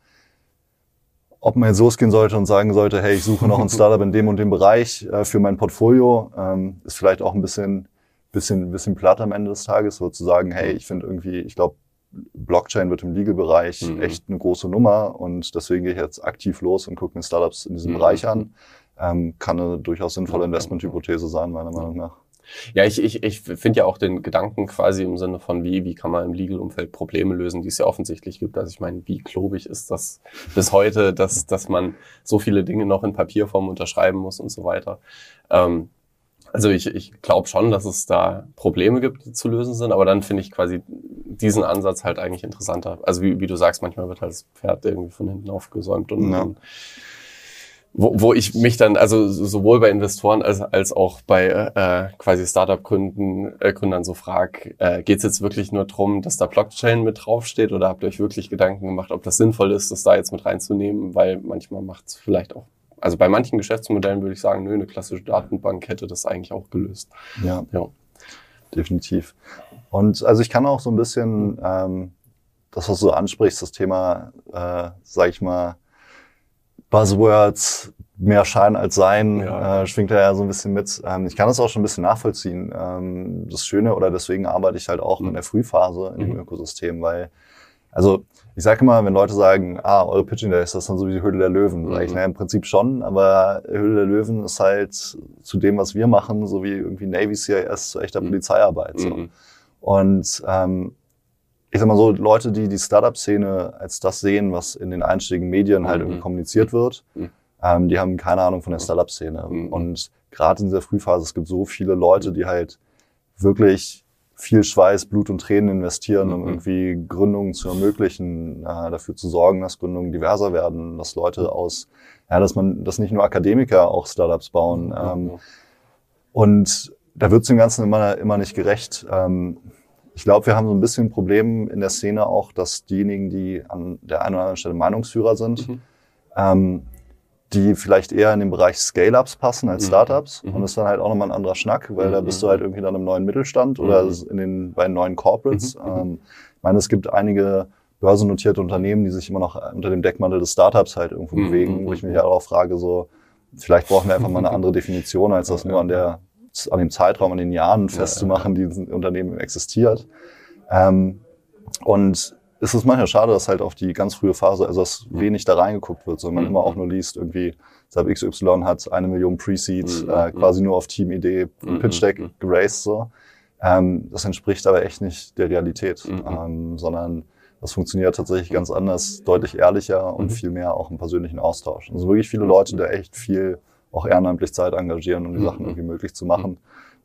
Ob man jetzt losgehen sollte und sagen sollte, hey, ich suche noch ein *laughs* Startup in dem und dem Bereich äh, für mein Portfolio, ähm, ist vielleicht auch ein bisschen, bisschen, bisschen platt am Ende des Tages, so zu sagen, hey, ich finde irgendwie, ich glaube, Blockchain wird im Legal-Bereich mhm. echt eine große Nummer und deswegen gehe ich jetzt aktiv los und gucke mir Startups in diesem mhm. Bereich an. Ähm, kann eine durchaus sinnvolle Investmenthypothese sein, meiner Meinung nach. Ja, ich, ich, ich finde ja auch den Gedanken quasi im Sinne von, wie, wie kann man im Legal-Umfeld Probleme lösen, die es ja offensichtlich gibt. Also ich meine, wie klobig ist das bis heute, dass, dass man so viele Dinge noch in Papierform unterschreiben muss und so weiter. Ähm, also ich, ich glaube schon, dass es da Probleme gibt, die zu lösen sind, aber dann finde ich quasi diesen Ansatz halt eigentlich interessanter. Also wie, wie du sagst, manchmal wird halt das Pferd irgendwie von hinten aufgesäumt und, ja. und wo, wo ich mich dann, also sowohl bei Investoren als, als auch bei äh, quasi Startup-Gründen äh, Gründern so frag, äh, geht es jetzt wirklich nur drum, dass da Blockchain mit draufsteht oder habt ihr euch wirklich Gedanken gemacht, ob das sinnvoll ist, das da jetzt mit reinzunehmen, weil manchmal macht es vielleicht auch, also bei manchen Geschäftsmodellen würde ich sagen, nö, eine klassische Datenbank hätte das eigentlich auch gelöst. Ja, ja. definitiv. Und also ich kann auch so ein bisschen ähm, das, was du ansprichst, das Thema, äh, sag ich mal, Buzzwords, mehr Schein als Sein, ja. äh, schwingt da ja so ein bisschen mit. Ähm, ich kann das auch schon ein bisschen nachvollziehen. Ähm, das Schöne, oder deswegen arbeite ich halt auch mhm. in der Frühphase in dem mhm. Ökosystem, weil, also ich sage immer, wenn Leute sagen, ah, eure Pitching Day ist das dann so wie die Höhle der Löwen, mhm. sage ich, naja, im Prinzip schon, aber Höhle der Löwen ist halt zu dem, was wir machen, so wie irgendwie Navy CIS zu echter mhm. Polizeiarbeit. So. Mhm. Und ähm, ich sag mal so, Leute, die die Startup-Szene als das sehen, was in den einschlägigen Medien halt mhm. irgendwie kommuniziert wird, mhm. ähm, die haben keine Ahnung von der Startup-Szene. Mhm. Und gerade in dieser Frühphase, es gibt so viele Leute, die halt wirklich viel Schweiß, Blut und Tränen investieren, um mhm. irgendwie Gründungen zu ermöglichen, äh, dafür zu sorgen, dass Gründungen diverser werden, dass Leute aus, ja, dass man, dass nicht nur Akademiker auch Startups bauen. Mhm. Ähm, und da wird es dem Ganzen immer, immer nicht gerecht. Ähm, ich glaube, wir haben so ein bisschen ein Problem in der Szene auch, dass diejenigen, die an der einen oder anderen Stelle Meinungsführer sind, mhm. ähm, die vielleicht eher in den Bereich Scale-Ups passen als mhm. Startups. Mhm. Und das ist dann halt auch nochmal ein anderer Schnack, weil mhm. da bist du halt irgendwie dann im neuen Mittelstand oder mhm. in den, bei neuen Corporates. Mhm. Ähm, ich meine, es gibt einige börsennotierte Unternehmen, die sich immer noch unter dem Deckmantel des Startups halt irgendwo bewegen, wo ich mich ja auch frage, so, vielleicht brauchen wir einfach mal eine andere *laughs* Definition, als das nur an der an dem Zeitraum, an den Jahren festzumachen, die ein Unternehmen existiert. Ähm, und es ist manchmal schade, dass halt auf die ganz frühe Phase, also dass wenig da reingeguckt wird, sondern man mhm. immer auch nur liest, irgendwie, Sub XY hat eine Million Pre-Seed, mhm. äh, quasi nur auf Team-Idee, mhm. Pitch Deck mhm. geraced, so. Ähm, das entspricht aber echt nicht der Realität, mhm. ähm, sondern das funktioniert tatsächlich ganz anders, deutlich ehrlicher und mhm. viel mehr auch im persönlichen Austausch. Also wirklich viele Leute, die echt viel auch ehrenamtlich Zeit engagieren, um die mhm. Sachen irgendwie möglich zu machen.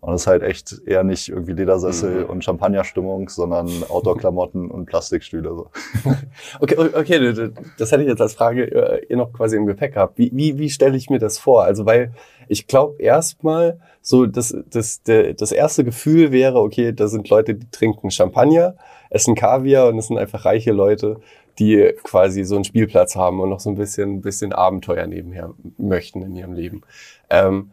Und das ist halt echt eher nicht irgendwie Ledersessel mhm. und Champagnerstimmung, sondern *laughs* Outdoor-Klamotten und Plastikstühle. So. *laughs* okay, okay, das hätte ich jetzt als Frage äh, noch quasi im Gepäck gehabt. Wie, wie, wie stelle ich mir das vor? Also, weil ich glaube erstmal so, das, das, der, das erste Gefühl wäre, okay, da sind Leute, die trinken Champagner, essen Kaviar und es sind einfach reiche Leute, die quasi so einen Spielplatz haben und noch so ein bisschen, bisschen Abenteuer nebenher möchten in ihrem Leben. Ähm,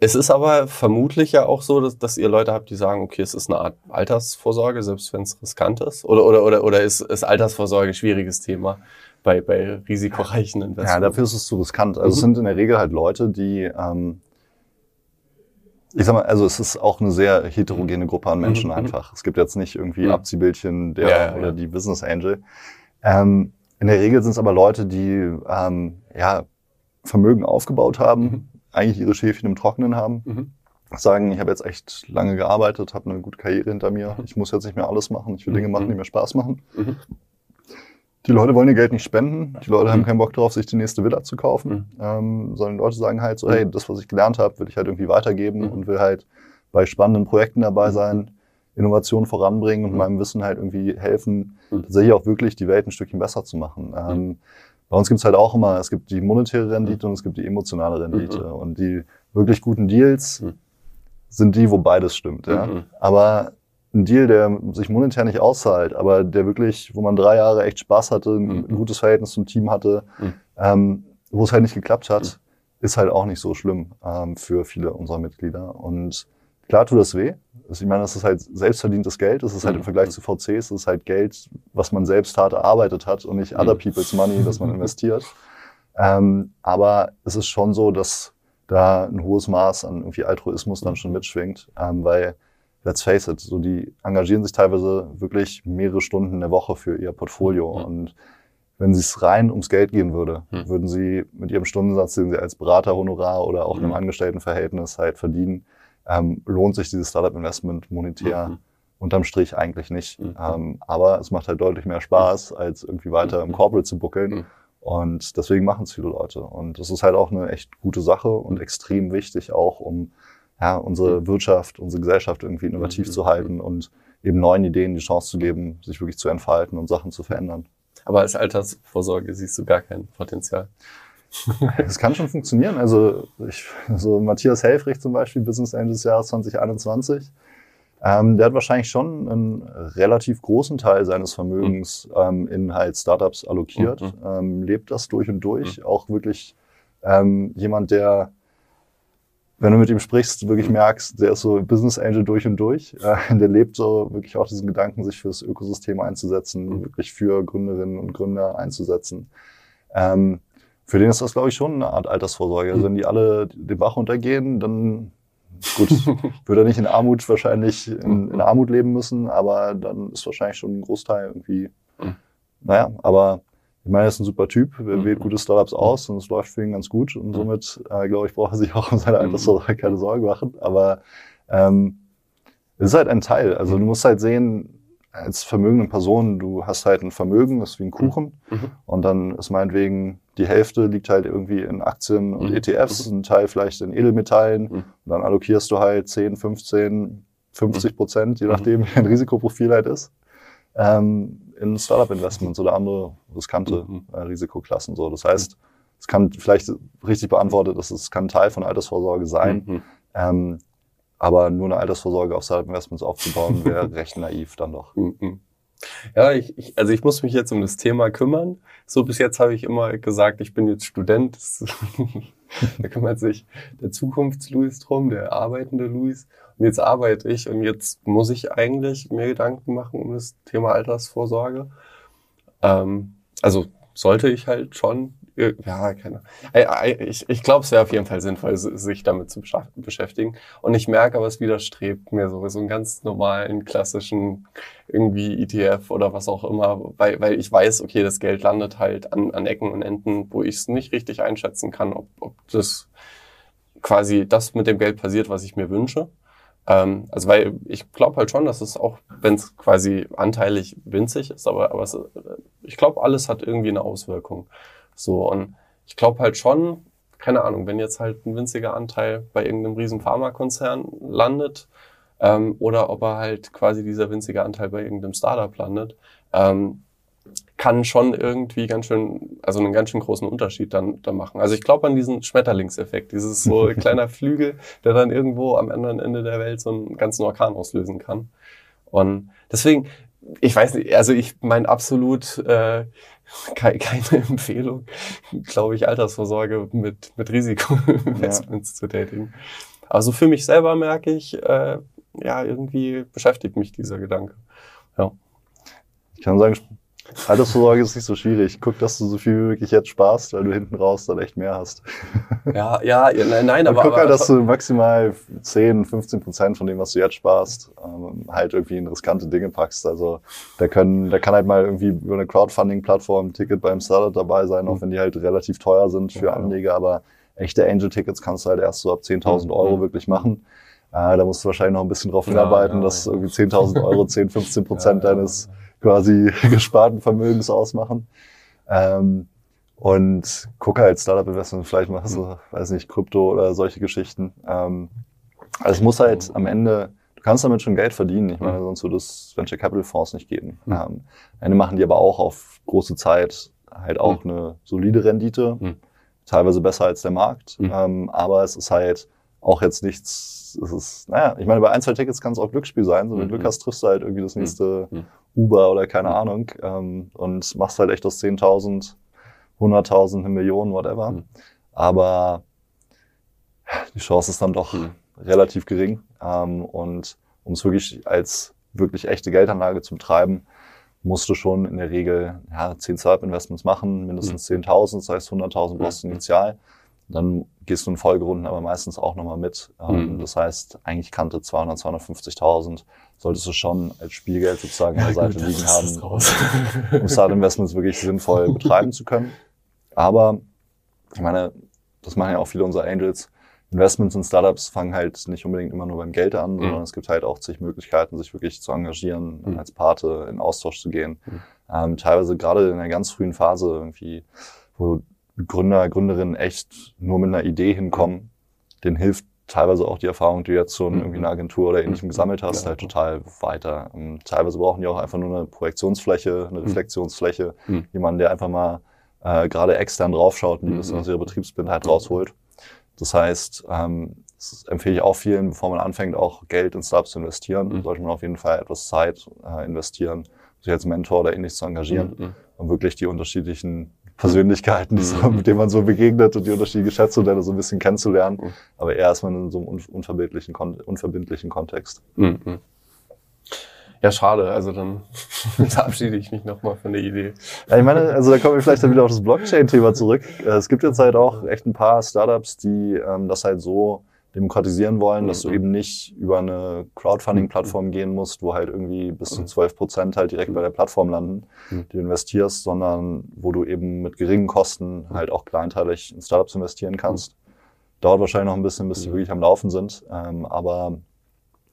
es ist aber vermutlich ja auch so, dass, dass ihr Leute habt, die sagen, okay, es ist eine Art Altersvorsorge, selbst wenn es riskant ist. Oder, oder, oder, oder ist, ist Altersvorsorge ein schwieriges Thema bei, bei risikoreichen Investoren? Ja, dafür ist es zu riskant. Also mhm. es sind in der Regel halt Leute, die, ähm, ich sag mal, also es ist auch eine sehr heterogene Gruppe an Menschen mhm. einfach. Es gibt jetzt nicht irgendwie mhm. Abziehbildchen der ja, ja, oder ja. die Business Angel. Ähm, in der Regel sind es aber Leute, die ähm, ja, Vermögen aufgebaut haben, mhm. eigentlich ihre Schäfchen im Trockenen haben, mhm. sagen, ich habe jetzt echt lange gearbeitet, habe eine gute Karriere hinter mir, mhm. ich muss jetzt nicht mehr alles machen, ich will Dinge machen, die mhm. mir Spaß machen. Mhm. Die Leute wollen ihr Geld nicht spenden, die Leute haben keinen Bock darauf, sich die nächste Villa zu kaufen, ähm, sondern die Leute sagen halt so, hey, das, was ich gelernt habe, will ich halt irgendwie weitergeben und will halt bei spannenden Projekten dabei sein Innovation voranbringen und mhm. meinem Wissen halt irgendwie helfen, mhm. tatsächlich auch wirklich die Welt ein Stückchen besser zu machen. Ähm, mhm. bei uns gibt es halt auch immer, es gibt die monetäre Rendite mhm. und es gibt die emotionale Rendite. Mhm. Und die wirklich guten Deals mhm. sind die, wo beides stimmt. Ja? Aber ein Deal, der sich monetär nicht auszahlt, aber der wirklich, wo man drei Jahre echt Spaß hatte, ein gutes Verhältnis zum Team hatte, ähm, wo es halt nicht geklappt hat, ist halt auch nicht so schlimm ähm, für viele unserer Mitglieder. Und Klar tut das weh. Also ich meine, das ist halt selbstverdientes Geld. Das ist halt im mhm. Vergleich zu VCs, das ist halt Geld, was man selbst hart erarbeitet hat und nicht other mhm. people's money, das man *laughs* investiert. Ähm, aber es ist schon so, dass da ein hohes Maß an irgendwie Altruismus dann schon mitschwingt, ähm, weil let's face it, so die engagieren sich teilweise wirklich mehrere Stunden in der Woche für ihr Portfolio mhm. und wenn es rein ums Geld gehen würde, würden sie mit ihrem Stundensatz, den sie als Beraterhonorar oder auch in einem Angestelltenverhältnis halt verdienen, ähm, lohnt sich dieses Startup-Investment monetär mhm. unterm Strich eigentlich nicht. Mhm. Ähm, aber es macht halt deutlich mehr Spaß, als irgendwie weiter im mhm. Corporate zu buckeln. Mhm. Und deswegen machen es viele Leute. Und das ist halt auch eine echt gute Sache und extrem wichtig auch, um ja, unsere Wirtschaft, unsere Gesellschaft irgendwie innovativ zu halten und eben neuen Ideen die Chance zu geben, sich wirklich zu entfalten und Sachen zu verändern. Aber als Altersvorsorge siehst du gar kein Potenzial. *laughs* Es kann schon funktionieren. Also ich, so Matthias Helfrich zum Beispiel, Business Angel des Jahres 2021, ähm, der hat wahrscheinlich schon einen relativ großen Teil seines Vermögens ähm, in halt Startups allokiert, mhm. ähm, lebt das durch und durch. Mhm. Auch wirklich ähm, jemand, der, wenn du mit ihm sprichst, wirklich merkst, der ist so Business Angel durch und durch. Äh, der lebt so wirklich auch diesen Gedanken, sich fürs Ökosystem einzusetzen, mhm. wirklich für Gründerinnen und Gründer einzusetzen. Ähm, für den ist das, glaube ich, schon eine Art Altersvorsorge. Also wenn die alle den Bach untergehen, dann gut, *laughs* würde er nicht in Armut wahrscheinlich in, in, Armut leben müssen, aber dann ist wahrscheinlich schon ein Großteil irgendwie, mhm. naja, aber ich meine, er ist ein super Typ, er mhm. wählt gute Startups aus und es läuft für ihn ganz gut und somit, äh, glaube ich, braucht er sich auch um seine Altersvorsorge keine Sorgen machen, aber ähm, es ist halt ein Teil. Also du musst halt sehen, als vermögende Person, du hast halt ein Vermögen, das ist wie ein Kuchen. Mhm. Und dann ist meinetwegen die Hälfte liegt halt irgendwie in Aktien und mhm. ETFs, mhm. ein Teil vielleicht in Edelmetallen. Mhm. Und dann allokierst du halt 10, 15, 50 Prozent, je mhm. nachdem, wie dein Risikoprofil halt ist, ähm, in Startup-Investments oder andere riskante mhm. äh, Risikoklassen. So. Das heißt, es kann vielleicht richtig beantwortet, dass es kann Teil von Altersvorsorge sein. Ähm, aber nur eine Altersvorsorge auf Startup-Investments aufzubauen, wäre *laughs* recht naiv dann doch. Ja, ich, ich, also ich muss mich jetzt um das Thema kümmern. So bis jetzt habe ich immer gesagt, ich bin jetzt Student. *laughs* da kümmert sich der Zukunfts-Louis drum, der arbeitende Louis. Und jetzt arbeite ich und jetzt muss ich eigentlich mir Gedanken machen um das Thema Altersvorsorge. Ähm, also sollte ich halt schon ja, keine Ich, ich glaube, es wäre auf jeden Fall sinnvoll, sich damit zu beschäftigen. Und ich merke aber, es widerstrebt mir so, so einen ganz normalen, klassischen irgendwie ETF oder was auch immer, weil, weil ich weiß, okay, das Geld landet halt an, an Ecken und Enden, wo ich es nicht richtig einschätzen kann, ob, ob das quasi das mit dem Geld passiert, was ich mir wünsche. Ähm, also weil ich glaube halt schon, dass es auch, wenn es quasi anteilig winzig ist, aber, aber es, ich glaube, alles hat irgendwie eine Auswirkung. So, und ich glaube halt schon, keine Ahnung, wenn jetzt halt ein winziger Anteil bei irgendeinem riesen Pharmakonzern landet, ähm, oder ob er halt quasi dieser winzige Anteil bei irgendeinem Startup landet, ähm, kann schon irgendwie ganz schön, also einen ganz schön großen Unterschied dann, dann machen. Also ich glaube an diesen Schmetterlingseffekt, dieses so *laughs* kleiner Flügel, der dann irgendwo am anderen Ende der Welt so einen ganzen Orkan auslösen kann. Und deswegen, ich weiß nicht, also ich mein absolut äh, *laughs* keine, keine Empfehlung, glaube ich, Altersvorsorge mit, mit Risikoinvestments *laughs* ja. zu tätigen. Also für mich selber merke ich, äh, ja, irgendwie beschäftigt mich dieser Gedanke. Ja. Ich kann sagen, Altersvorsorge ist nicht so schwierig. Guck, dass du so viel wie möglich jetzt sparst, weil du hinten raus dann echt mehr hast. Ja, ja, nein, nein, aber. Guck halt, dass du maximal 10, 15 Prozent von dem, was du jetzt sparst, ähm, halt irgendwie in riskante Dinge packst. Also da können, da kann halt mal irgendwie über eine Crowdfunding-Plattform ein Ticket beim Startup dabei sein, auch mhm. wenn die halt relativ teuer sind für ja, Anleger, aber echte Angel-Tickets kannst du halt erst so ab 10.000 mhm. Euro mhm. wirklich machen. Äh, da musst du wahrscheinlich noch ein bisschen drauf hinarbeiten, ja, ja, dass irgendwie 10.000 Euro 10, 15 *laughs* Prozent deines quasi *laughs* gesparten Vermögens ausmachen. Ähm, und gucke halt Startup-Investment, vielleicht machst du, weiß nicht, Krypto oder solche Geschichten. Ähm, also es muss halt am Ende, du kannst damit schon Geld verdienen. Ich meine, sonst würde es Venture Capital Fonds nicht geben. Mhm. Ähm, am Ende machen die aber auch auf große Zeit halt auch mhm. eine solide Rendite, mhm. teilweise besser als der Markt. Mhm. Ähm, aber es ist halt auch jetzt nichts, es ist, naja, ich meine, bei ein, zwei Tickets kann es auch Glücksspiel sein. So, wenn du Glück hast, triffst du halt irgendwie das nächste Uber oder keine Ahnung ähm, und machst halt echt aus 10.000, 100.000, eine Million, whatever. Mhm. Aber die Chance ist dann doch mhm. relativ gering. Ähm, und um es wirklich als wirklich echte Geldanlage zu betreiben, musst du schon in der Regel ja, 10 Startup-Investments machen, mindestens mhm. 10.000, das heißt 100.000 brauchst du initial. Dann gehst du in Folgerunden aber meistens auch nochmal mit. Ähm, mhm. Das heißt, eigentlich Kante 200, 250.000 solltest du schon als Spielgeld sozusagen an der Seite liegen haben, um Start-Investments wirklich sinnvoll *laughs* betreiben zu können. Aber ich meine, das machen ja auch viele unserer Angels. Investments in Startups fangen halt nicht unbedingt immer nur beim Geld an, mhm. sondern es gibt halt auch zig Möglichkeiten, sich wirklich zu engagieren, mhm. als Pate in Austausch zu gehen. Mhm. Ähm, teilweise gerade in der ganz frühen Phase irgendwie, wo Gründer, Gründerinnen echt nur mit einer Idee hinkommen, denen hilft teilweise auch die Erfahrung, die du jetzt schon irgendwie in einer Agentur oder ähnlichem gesammelt hast, halt total weiter. Und teilweise brauchen die auch einfach nur eine Projektionsfläche, eine Reflexionsfläche, mhm. jemanden, der einfach mal äh, gerade extern draufschaut und die bisschen aus ihrer Betriebsblindheit rausholt. Das heißt, ähm, das empfehle ich auch vielen, bevor man anfängt, auch Geld in Startups zu investieren, mhm. sollte man auf jeden Fall etwas Zeit äh, investieren, sich als Mentor oder ähnliches zu engagieren mhm. und wirklich die unterschiedlichen Persönlichkeiten, die so, mhm. mit denen man so begegnet und die unterschiedlichen Geschäftsmodelle so ein bisschen kennenzulernen. Mhm. Aber eher erstmal in so einem unverbindlichen, unverbindlichen Kontext. Mhm. Ja, schade. Also dann *laughs* verabschiede ich mich nochmal von der Idee. Ja, ich meine, also da kommen wir vielleicht dann wieder auf das Blockchain-Thema zurück. Äh, es gibt jetzt halt auch echt ein paar Startups, die ähm, das halt so demokratisieren wollen, dass du mhm. eben nicht über eine Crowdfunding-Plattform mhm. gehen musst, wo halt irgendwie bis zu 12 mhm. Prozent halt direkt bei der Plattform landen, die du investierst, sondern wo du eben mit geringen Kosten halt auch kleinteilig in Startups investieren kannst. Dauert wahrscheinlich noch ein bisschen, bis die wirklich am Laufen sind, ähm, aber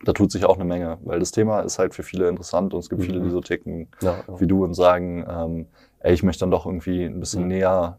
da tut sich auch eine Menge, weil das Thema ist halt für viele interessant und es gibt viele, die so ticken ja, ja. wie du und sagen, ähm, ey, ich möchte dann doch irgendwie ein bisschen näher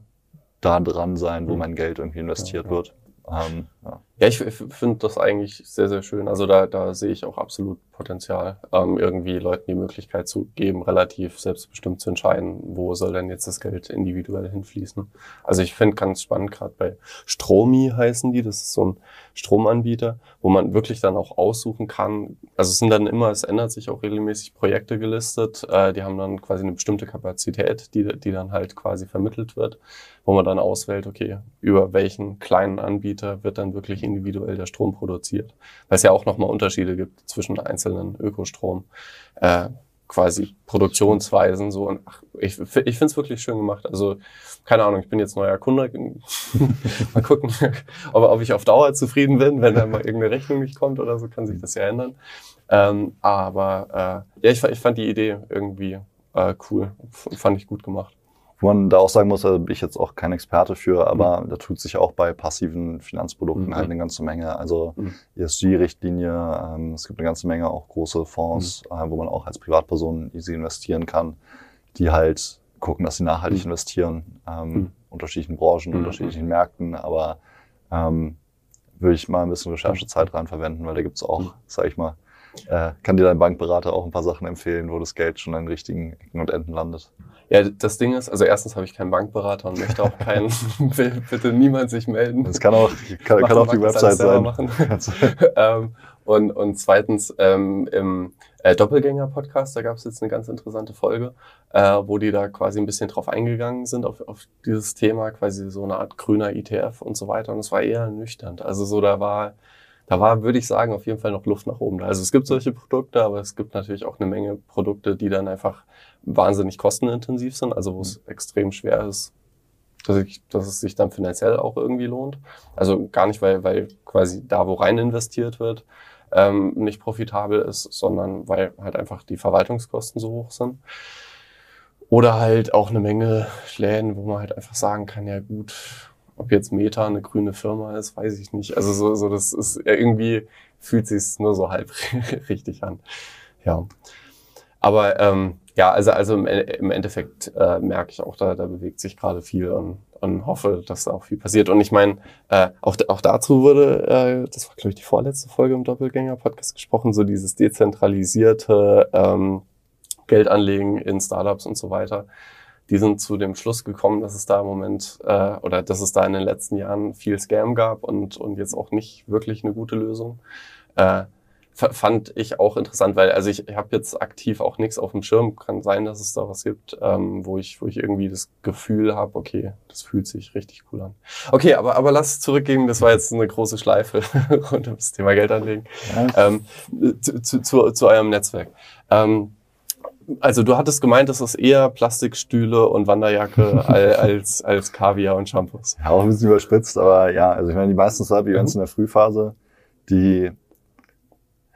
da dran sein, wo mein Geld irgendwie investiert wird. Ähm, ja. ja, ich finde das eigentlich sehr, sehr schön. Also da, da sehe ich auch absolut Potenzial, ähm, irgendwie Leuten die Möglichkeit zu geben, relativ selbstbestimmt zu entscheiden, wo soll denn jetzt das Geld individuell hinfließen. Also ich finde ganz spannend, gerade bei Stromi heißen die, das ist so ein Stromanbieter, wo man wirklich dann auch aussuchen kann. Also es sind dann immer, es ändert sich auch regelmäßig Projekte gelistet, äh, die haben dann quasi eine bestimmte Kapazität, die, die dann halt quasi vermittelt wird, wo man dann auswählt, okay, über welchen kleinen Anbieter wird dann wirklich individuell der Strom produziert. Weil es ja auch nochmal Unterschiede gibt zwischen einzelnen Ökostrom. Äh, quasi Produktionsweisen so und ach, ich, ich finde es wirklich schön gemacht. Also keine Ahnung, ich bin jetzt neuer Kunde. *laughs* mal gucken, ob, ob ich auf Dauer zufrieden bin, wenn da mal irgendeine Rechnung nicht kommt oder so, kann sich das ja ändern. Ähm, aber äh, ja, ich, ich fand die Idee irgendwie äh, cool, fand ich gut gemacht. Wo man da auch sagen muss, da bin ich jetzt auch kein Experte für, aber mhm. da tut sich auch bei passiven Finanzprodukten mhm. halt eine ganze Menge. Also mhm. ESG-Richtlinie, ähm, es gibt eine ganze Menge auch große Fonds, mhm. äh, wo man auch als Privatperson easy investieren kann, die halt gucken, dass sie nachhaltig mhm. investieren, ähm, mhm. unterschiedlichen Branchen, unterschiedlichen Märkten, aber ähm, würde ich mal ein bisschen Recherchezeit rein verwenden, weil da gibt's auch, sag ich mal, äh, kann dir dein Bankberater auch ein paar Sachen empfehlen, wo das Geld schon an richtigen Ecken und Enden landet. Ja, das Ding ist, also erstens habe ich keinen Bankberater und möchte auch keinen, *laughs* bitte niemand sich melden. Das kann auch, kann, kann auch die Website sein. Machen. *laughs* *laughs* ähm, und, und zweitens, ähm, im äh, Doppelgänger-Podcast, da gab es jetzt eine ganz interessante Folge, äh, wo die da quasi ein bisschen drauf eingegangen sind, auf, auf dieses Thema, quasi so eine Art grüner ETF und so weiter. Und es war eher nüchtern. Also so, da war da war, würde ich sagen, auf jeden Fall noch Luft nach oben. Also es gibt solche Produkte, aber es gibt natürlich auch eine Menge Produkte, die dann einfach wahnsinnig kostenintensiv sind, also wo es mhm. extrem schwer ist, dass, ich, dass es sich dann finanziell auch irgendwie lohnt. Also gar nicht, weil, weil quasi da, wo rein investiert wird, ähm, nicht profitabel ist, sondern weil halt einfach die Verwaltungskosten so hoch sind. Oder halt auch eine Menge Läden, wo man halt einfach sagen kann, ja gut, ob jetzt Meta eine grüne Firma ist, weiß ich nicht. Also so, so das ist irgendwie fühlt sich nur so halb *laughs* richtig an. Ja. Aber ähm, ja, also, also im, im Endeffekt äh, merke ich auch, da, da bewegt sich gerade viel und, und hoffe, dass da auch viel passiert. Und ich meine, äh, auch, auch dazu wurde, äh, das war, glaube ich, die vorletzte Folge im Doppelgänger-Podcast gesprochen, so dieses dezentralisierte ähm, Geldanlegen in Startups und so weiter die sind zu dem Schluss gekommen, dass es da im Moment äh, oder dass es da in den letzten Jahren viel Scam gab und, und jetzt auch nicht wirklich eine gute Lösung. Äh, fand ich auch interessant, weil also ich, ich habe jetzt aktiv auch nichts auf dem Schirm. Kann sein, dass es da was gibt, ähm, wo ich wo ich irgendwie das Gefühl habe, okay, das fühlt sich richtig cool an. Okay, aber aber lass zurückgehen. Das war jetzt eine große Schleife *laughs* rund um das Thema Geldanlegen. Ja. Ähm, zu, zu, zu, zu eurem Netzwerk. Ähm, also du hattest gemeint, das ist eher Plastikstühle und Wanderjacke *laughs* als, als Kaviar und Shampoos. Ja, auch ein bisschen überspitzt, aber ja, also ich meine, die meisten Startup-Events mhm. in der Frühphase, die,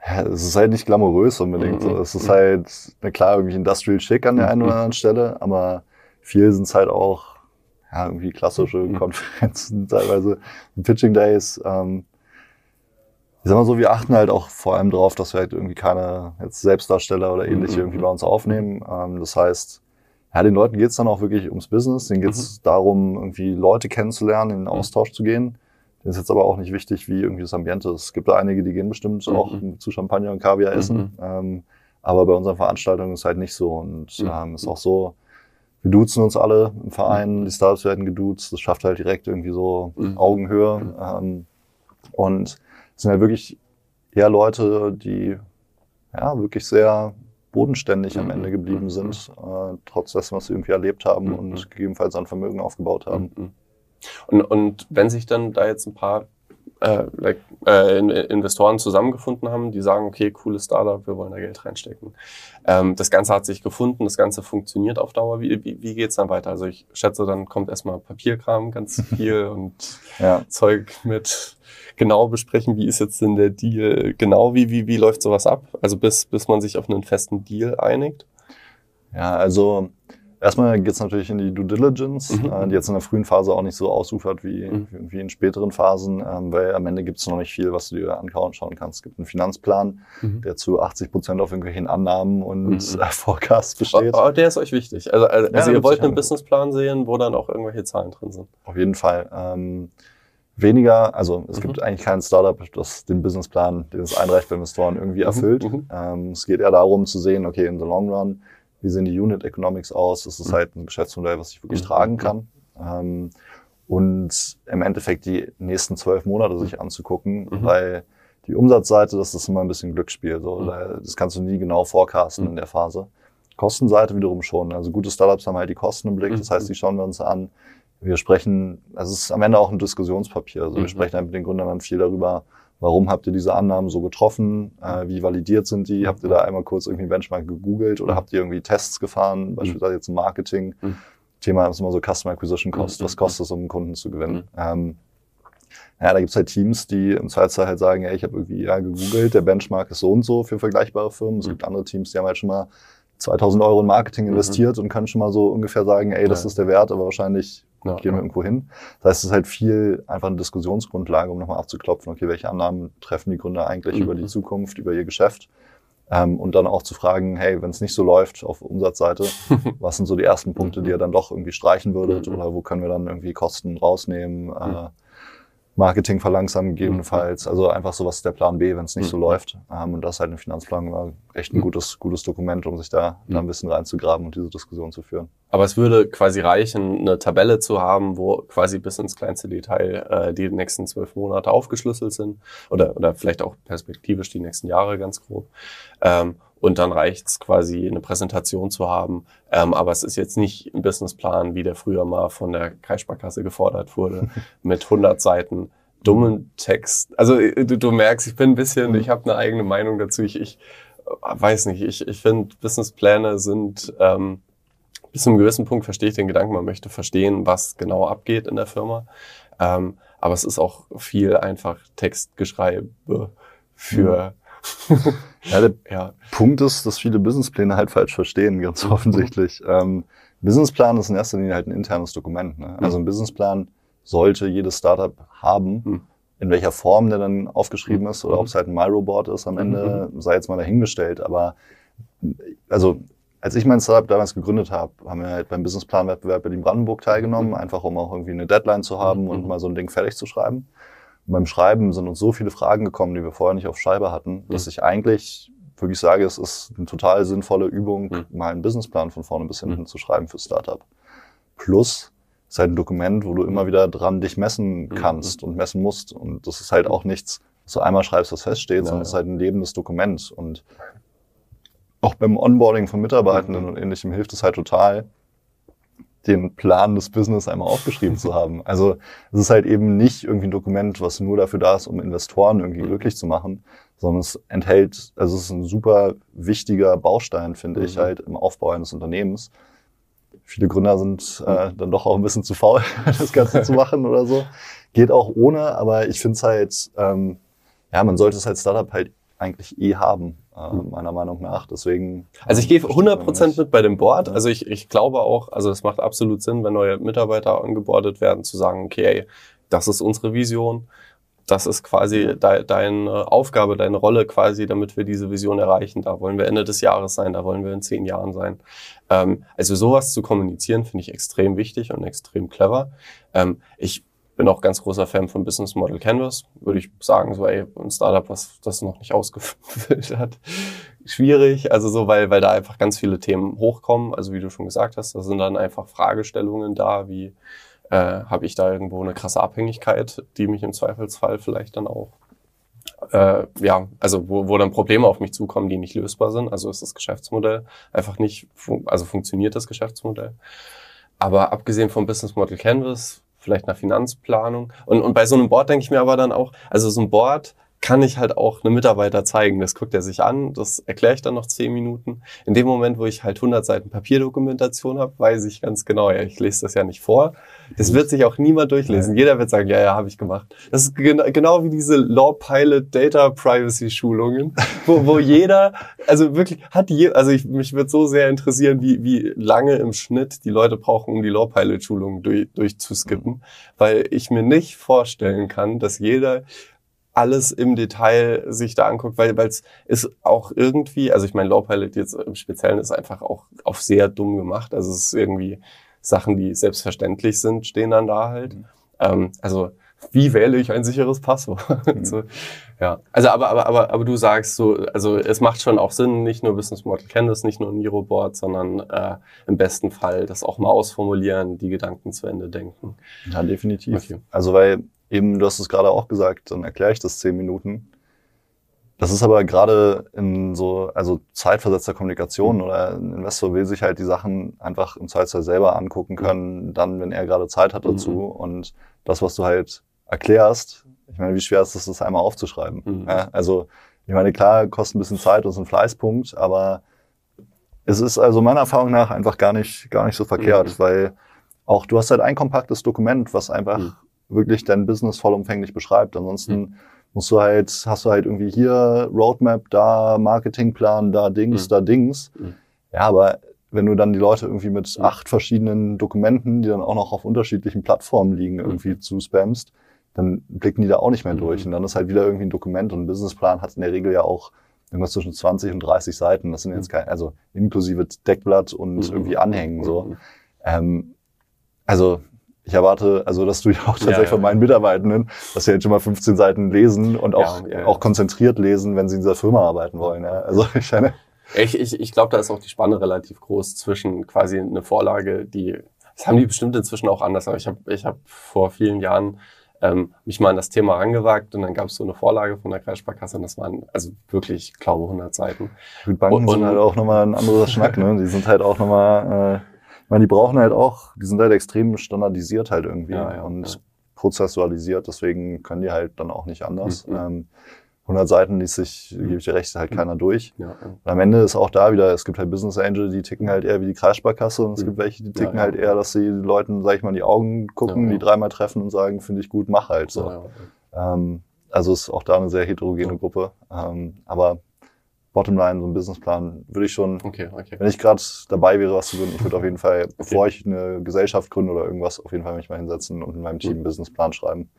ja, es ist halt nicht glamourös unbedingt. Mhm. Es ist halt, na klar, irgendwie industrial schick an der einen oder anderen Stelle, aber viel sind es halt auch, ja, irgendwie klassische mhm. Konferenzen, *laughs* teilweise Pitching Days, ähm, ich sag mal so, wir achten halt auch vor allem darauf, dass wir halt irgendwie keine jetzt Selbstdarsteller oder ähnliche mhm. irgendwie bei uns aufnehmen. Ähm, das heißt, ja, den Leuten geht's dann auch wirklich ums Business. Denen geht's mhm. darum, irgendwie Leute kennenzulernen, in den mhm. Austausch zu gehen. Denen ist jetzt aber auch nicht wichtig, wie irgendwie das Ambiente ist. Es gibt da einige, die gehen bestimmt mhm. auch zu Champagner und Kaviar essen. Mhm. Ähm, aber bei unseren Veranstaltungen ist halt nicht so. Und mhm. ähm, ist auch so, wir duzen uns alle im Verein, die Startups werden geduzt. Das schafft halt direkt irgendwie so Augenhöhe. Ähm, und es sind halt wirklich eher Leute, die ja wirklich sehr bodenständig am Ende geblieben sind, äh, trotz dessen, was sie irgendwie erlebt haben und gegebenenfalls an Vermögen aufgebaut haben. Und, und wenn sich dann da jetzt ein paar äh, like, äh, Investoren zusammengefunden haben, die sagen, okay, cooles Startup, wir wollen da Geld reinstecken. Ähm, das Ganze hat sich gefunden, das Ganze funktioniert auf Dauer. Wie, wie, wie geht's dann weiter? Also ich schätze, dann kommt erstmal Papierkram ganz *laughs* viel und ja. Zeug mit genau besprechen, wie ist jetzt denn der Deal, genau wie, wie, wie läuft sowas ab? Also bis, bis man sich auf einen festen Deal einigt? Ja, also Erstmal geht es natürlich in die Due Diligence, mhm. äh, die jetzt in der frühen Phase auch nicht so ausufert wie, mhm. wie in späteren Phasen, ähm, weil am Ende gibt es noch nicht viel, was du dir anschauen kannst. Es gibt einen Finanzplan, mhm. der zu 80 Prozent auf irgendwelchen Annahmen und mhm. äh, Forecasts besteht. Aber der ist euch wichtig. Also, also, ja, ihr wollt einen Businessplan sehen, wo dann auch irgendwelche Zahlen drin sind. Auf jeden Fall. Ähm, weniger, also es mhm. gibt eigentlich kein Startup, das den Businessplan, den es einreicht bei Investoren, irgendwie mhm. erfüllt. Ähm, es geht eher darum zu sehen, okay, in the long run, wie sehen die Unit Economics aus? Das ist mhm. halt ein Geschäftsmodell, was ich wirklich mhm. tragen kann. Ähm, und im Endeffekt die nächsten zwölf Monate sich anzugucken, mhm. weil die Umsatzseite, das ist immer ein bisschen Glücksspiel. So, mhm. Das kannst du nie genau forecasten in der Phase. Kostenseite wiederum schon. Also gute Startups haben halt die Kosten im Blick. Das heißt, die schauen wir uns an. Wir sprechen, also es ist am Ende auch ein Diskussionspapier. Also wir sprechen halt mit den Gründern dann viel darüber, Warum habt ihr diese Annahmen so getroffen? Äh, wie validiert sind die? Habt ihr da einmal kurz irgendwie Benchmark gegoogelt oder habt ihr irgendwie Tests gefahren, beispielsweise jetzt im Marketing? Mhm. Thema ist immer so Customer Acquisition Cost. Was kostet es, um einen Kunden zu gewinnen? Ähm, ja, da gibt's halt Teams, die im Zweifelsfall halt sagen, ja, ich habe irgendwie ja gegoogelt, der Benchmark ist so und so für vergleichbare Firmen. Es gibt andere Teams, die haben halt schon mal 2000 Euro in Marketing investiert mhm. und können schon mal so ungefähr sagen, ey, das ja. ist der Wert, aber wahrscheinlich ja, gehen wir ja. irgendwo hin. Das heißt, es ist halt viel einfach eine Diskussionsgrundlage, um nochmal abzuklopfen, okay, welche Annahmen treffen die Gründer eigentlich mhm. über die Zukunft, über ihr Geschäft? Ähm, und dann auch zu fragen, hey, wenn es nicht so läuft auf Umsatzseite, *laughs* was sind so die ersten Punkte, die ihr dann doch irgendwie streichen würdet? Mhm. Oder wo können wir dann irgendwie Kosten rausnehmen? Äh, mhm. Marketing verlangsamen gegebenenfalls. Also einfach so, was ist der Plan B, wenn es nicht mhm. so läuft. Ähm, und das ist halt ein Finanzplan war echt ein mhm. gutes, gutes Dokument, um sich da, mhm. da ein bisschen reinzugraben und diese Diskussion zu führen. Aber es würde quasi reichen, eine Tabelle zu haben, wo quasi bis ins kleinste Detail äh, die nächsten zwölf Monate aufgeschlüsselt sind oder, oder vielleicht auch perspektivisch die nächsten Jahre ganz grob. Ähm, und dann reicht's quasi, eine Präsentation zu haben. Ähm, aber es ist jetzt nicht ein Businessplan, wie der früher mal von der Kreissparkasse gefordert wurde, *laughs* mit 100 Seiten dummen Text. Also äh, du, du merkst, ich bin ein bisschen, ich habe eine eigene Meinung dazu. Ich, ich äh, weiß nicht, ich, ich finde, Businesspläne sind ähm, bis zu einem gewissen Punkt verstehe ich den Gedanken, man möchte verstehen, was genau abgeht in der Firma. Ähm, aber es ist auch viel einfach Textgeschreibe für mhm. Ja, der *laughs* ja. Punkt ist, dass viele Businesspläne halt falsch verstehen, ganz offensichtlich. Ähm, Businessplan ist in erster Linie halt ein internes Dokument. Ne? Also ein Businessplan sollte jedes Startup haben. Mhm. In welcher Form der dann aufgeschrieben ist oder ob es halt ein Miro-Board ist am Ende, sei jetzt mal dahingestellt. Aber also als ich mein Startup damals gegründet habe, haben wir halt beim Businessplan-Wettbewerb in Brandenburg teilgenommen, einfach um auch irgendwie eine Deadline zu haben und mal so ein Ding fertig zu schreiben. Und beim Schreiben sind uns so viele Fragen gekommen, die wir vorher nicht auf Scheibe hatten, mhm. dass ich eigentlich wirklich sage, es ist eine total sinnvolle Übung, mhm. mal einen Businessplan von vorne bis hinten mhm. zu schreiben für Startup. Plus, es ist halt ein Dokument, wo du immer wieder dran dich messen mhm. kannst und messen musst. Und das ist halt auch nichts, was du einmal schreibst, was feststeht, ja, sondern es ist halt ein lebendes Dokument. Und auch beim Onboarding von Mitarbeitenden mhm. und ähnlichem hilft es halt total, den Plan des Business einmal aufgeschrieben zu haben. *laughs* Also es ist halt eben nicht irgendwie ein Dokument, was nur dafür da ist, um Investoren irgendwie glücklich zu machen, sondern es enthält, also es ist ein super wichtiger Baustein, finde ich, mhm. halt im Aufbau eines Unternehmens. Viele Gründer sind äh, dann doch auch ein bisschen zu faul, *laughs* das Ganze zu machen oder so. Geht auch ohne, aber ich finde es halt, ähm, ja, man sollte es als Startup halt eigentlich eh haben, äh, meiner Meinung nach. Deswegen. Also ich gehe 100% mit bei dem Board. Also ich, ich glaube auch, also es macht absolut Sinn, wenn neue Mitarbeiter angebordet werden, zu sagen, okay, das ist unsere Vision. das ist quasi de deine Aufgabe, deine Rolle quasi, damit wir diese Vision erreichen. Da wollen wir Ende des Jahres sein, da wollen wir in zehn Jahren sein. Ähm, also sowas zu kommunizieren, finde ich extrem wichtig und extrem clever. Ähm, ich bin auch ganz großer Fan von Business Model Canvas. Würde ich sagen, so ey, ein Startup, was das noch nicht *laughs* ausgefüllt hat, schwierig. Also so, weil, weil da einfach ganz viele Themen hochkommen. Also wie du schon gesagt hast, da sind dann einfach Fragestellungen da, wie äh, habe ich da irgendwo eine krasse Abhängigkeit, die mich im Zweifelsfall vielleicht dann auch äh, ja, also wo, wo dann Probleme auf mich zukommen, die nicht lösbar sind. Also ist das Geschäftsmodell einfach nicht, fun also funktioniert das Geschäftsmodell. Aber abgesehen vom Business Model Canvas, vielleicht einer Finanzplanung. Und, und bei so einem Board denke ich mir aber dann auch, also so ein Board kann ich halt auch einem Mitarbeiter zeigen. Das guckt er sich an, das erkläre ich dann noch zehn Minuten. In dem Moment, wo ich halt 100 Seiten Papierdokumentation habe, weiß ich ganz genau, ja, ich lese das ja nicht vor. Das wird sich auch niemand durchlesen. Jeder wird sagen, ja, ja, habe ich gemacht. Das ist gen genau wie diese Law Pilot Data Privacy Schulungen, wo, wo *laughs* jeder, also wirklich hat je, also ich, mich wird so sehr interessieren, wie, wie lange im Schnitt die Leute brauchen, um die Law Pilot Schulungen durch, durchzuskippen, weil ich mir nicht vorstellen kann, dass jeder alles im Detail sich da anguckt, weil es ist auch irgendwie, also ich meine, Law Pilot jetzt im Speziellen ist einfach auch auf sehr dumm gemacht. Also es ist irgendwie Sachen, die selbstverständlich sind, stehen dann da halt. Mhm. Ähm, also wie wähle ich ein sicheres Passwort? *laughs* Mhm. so, ja. Also aber, aber, aber, aber du sagst so, also es macht schon auch Sinn, nicht nur Business Model Canvas, nicht nur ein Miroboard, sondern äh, im besten Fall das auch mal ausformulieren, die Gedanken zu Ende denken. Ja, definitiv. Okay. Also weil eben, du hast es gerade auch gesagt, dann erkläre ich das zehn Minuten. Das ist aber gerade in so, also zeitversetzter Kommunikation mhm. oder ein Investor will sich halt die Sachen einfach im Zweifelsfall selber angucken können, dann, wenn er gerade Zeit hat dazu. Mhm. Und das, was du halt erklärst, ich meine, wie schwer ist es, das einmal aufzuschreiben? Mhm. Ja, also, ich meine, klar, kostet ein bisschen Zeit und ist ein Fleißpunkt, aber es ist also meiner Erfahrung nach einfach gar nicht, gar nicht so verkehrt, mhm. weil auch du hast halt ein kompaktes Dokument, was einfach mhm wirklich dein Business vollumfänglich beschreibt. Ansonsten mhm. Musst du halt, hast du halt irgendwie hier Roadmap, da Marketingplan, da Dings, mhm. da Dings. Mhm. Ja, aber wenn du dann die Leute irgendwie mit mhm. acht verschiedenen Dokumenten, die dann auch noch auf unterschiedlichen Plattformen liegen, mhm. irgendwie zu spammst, dann blicken die da auch nicht mehr durch. Mhm. Und dann ist halt wieder irgendwie ein Dokument und ein Businessplan hat in der Regel ja auch irgendwas zwischen 20 und 30 Seiten. Das sind jetzt kein, also inklusive Deckblatt und irgendwie Anhängen, so. Ähm, also, ich erwarte, also dass du ja auch tatsächlich ja, ja. von meinen Mitarbeitenden, dass sie jetzt schon mal 15 Seiten lesen und auch, ja, auch konzentriert lesen, wenn sie in dieser Firma arbeiten wollen. Also ich meine. Ich, ich, ich glaube, da ist auch die Spanne relativ groß zwischen quasi eine Vorlage, die, das haben die bestimmt inzwischen auch anders, aber ich habe ich hab vor vielen Jahren ähm, mich mal an das Thema angewagt und dann gab es so eine Vorlage von der Kreissparkasse und das waren also wirklich, ich glaube, 100 Seiten. Gut, Banken und, sind halt auch nochmal ein anderer Schnack, ne? Die sind halt auch nochmal... Äh meine, die brauchen halt auch, die sind halt extrem standardisiert halt irgendwie ja, ja, und ja. prozessualisiert, deswegen können die halt dann auch nicht anders. Mhm. Ähm, 100 Seiten liest sich, mhm. gebe ich dir recht, halt keiner durch. Ja, ja. am Ende ist auch da wieder, es gibt halt Business Angel, die ticken halt eher wie die Kreissparkasse und es mhm. gibt welche, die ticken ja, halt eher, dass sie den Leuten, sag ich mal, in die Augen gucken, die dreimal treffen und sagen, finde ich gut, mach halt so. Ähm, also ist auch da eine sehr heterogene Gruppe. Ähm, aber Bottomline, so ein Businessplan, würde ich schon, okay, okay. wenn ich gerade dabei wäre, was zu gründen, ich würde auf jeden Fall, okay. bevor ich eine Gesellschaft gründe oder irgendwas, auf jeden Fall mich mal hinsetzen und in meinem Team einen Businessplan schreiben.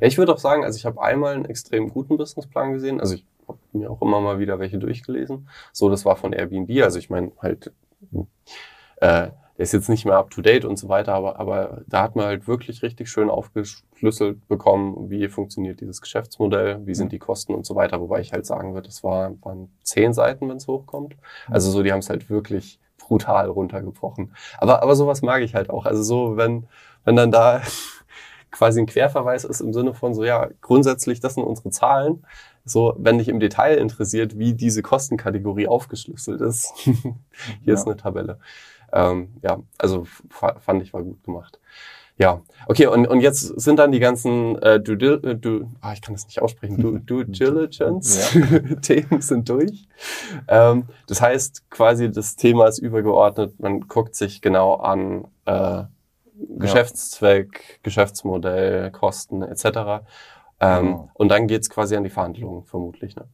Ja, ich würde auch sagen, also ich habe einmal einen extrem guten Businessplan gesehen. Also ich habe mir auch immer mal wieder welche durchgelesen. So, das war von Airbnb. Also ich meine halt, äh, der ist jetzt nicht mehr up to date und so weiter, aber, aber da hat man halt wirklich richtig schön aufgeschlüsselt bekommen, wie funktioniert dieses Geschäftsmodell, wie sind mhm. die Kosten und so weiter, wobei ich halt sagen würde, das war, waren zehn Seiten, wenn es hochkommt. Mhm. Also so, die haben es halt wirklich brutal runtergebrochen. Aber, aber sowas mag ich halt auch. Also so, wenn, wenn dann da *laughs* quasi ein Querverweis ist im Sinne von so, ja, grundsätzlich, das sind unsere Zahlen. So, wenn dich im Detail interessiert, wie diese Kostenkategorie aufgeschlüsselt ist, *laughs* hier ja. ist eine Tabelle. Ähm, ja, also fand ich war gut gemacht. Ja, okay, und, und jetzt sind dann die ganzen äh, Due, äh, Due, ah, ich kann das nicht aussprechen, *laughs* Due, Due Diligence-Themen *laughs* sind durch. Ähm, das heißt, quasi das Thema ist übergeordnet, man guckt sich genau an äh, Geschäftszweck, ja. Geschäftsmodell, Kosten etc. Ähm, genau. Und dann geht's quasi an die Verhandlungen, vermutlich. Ne?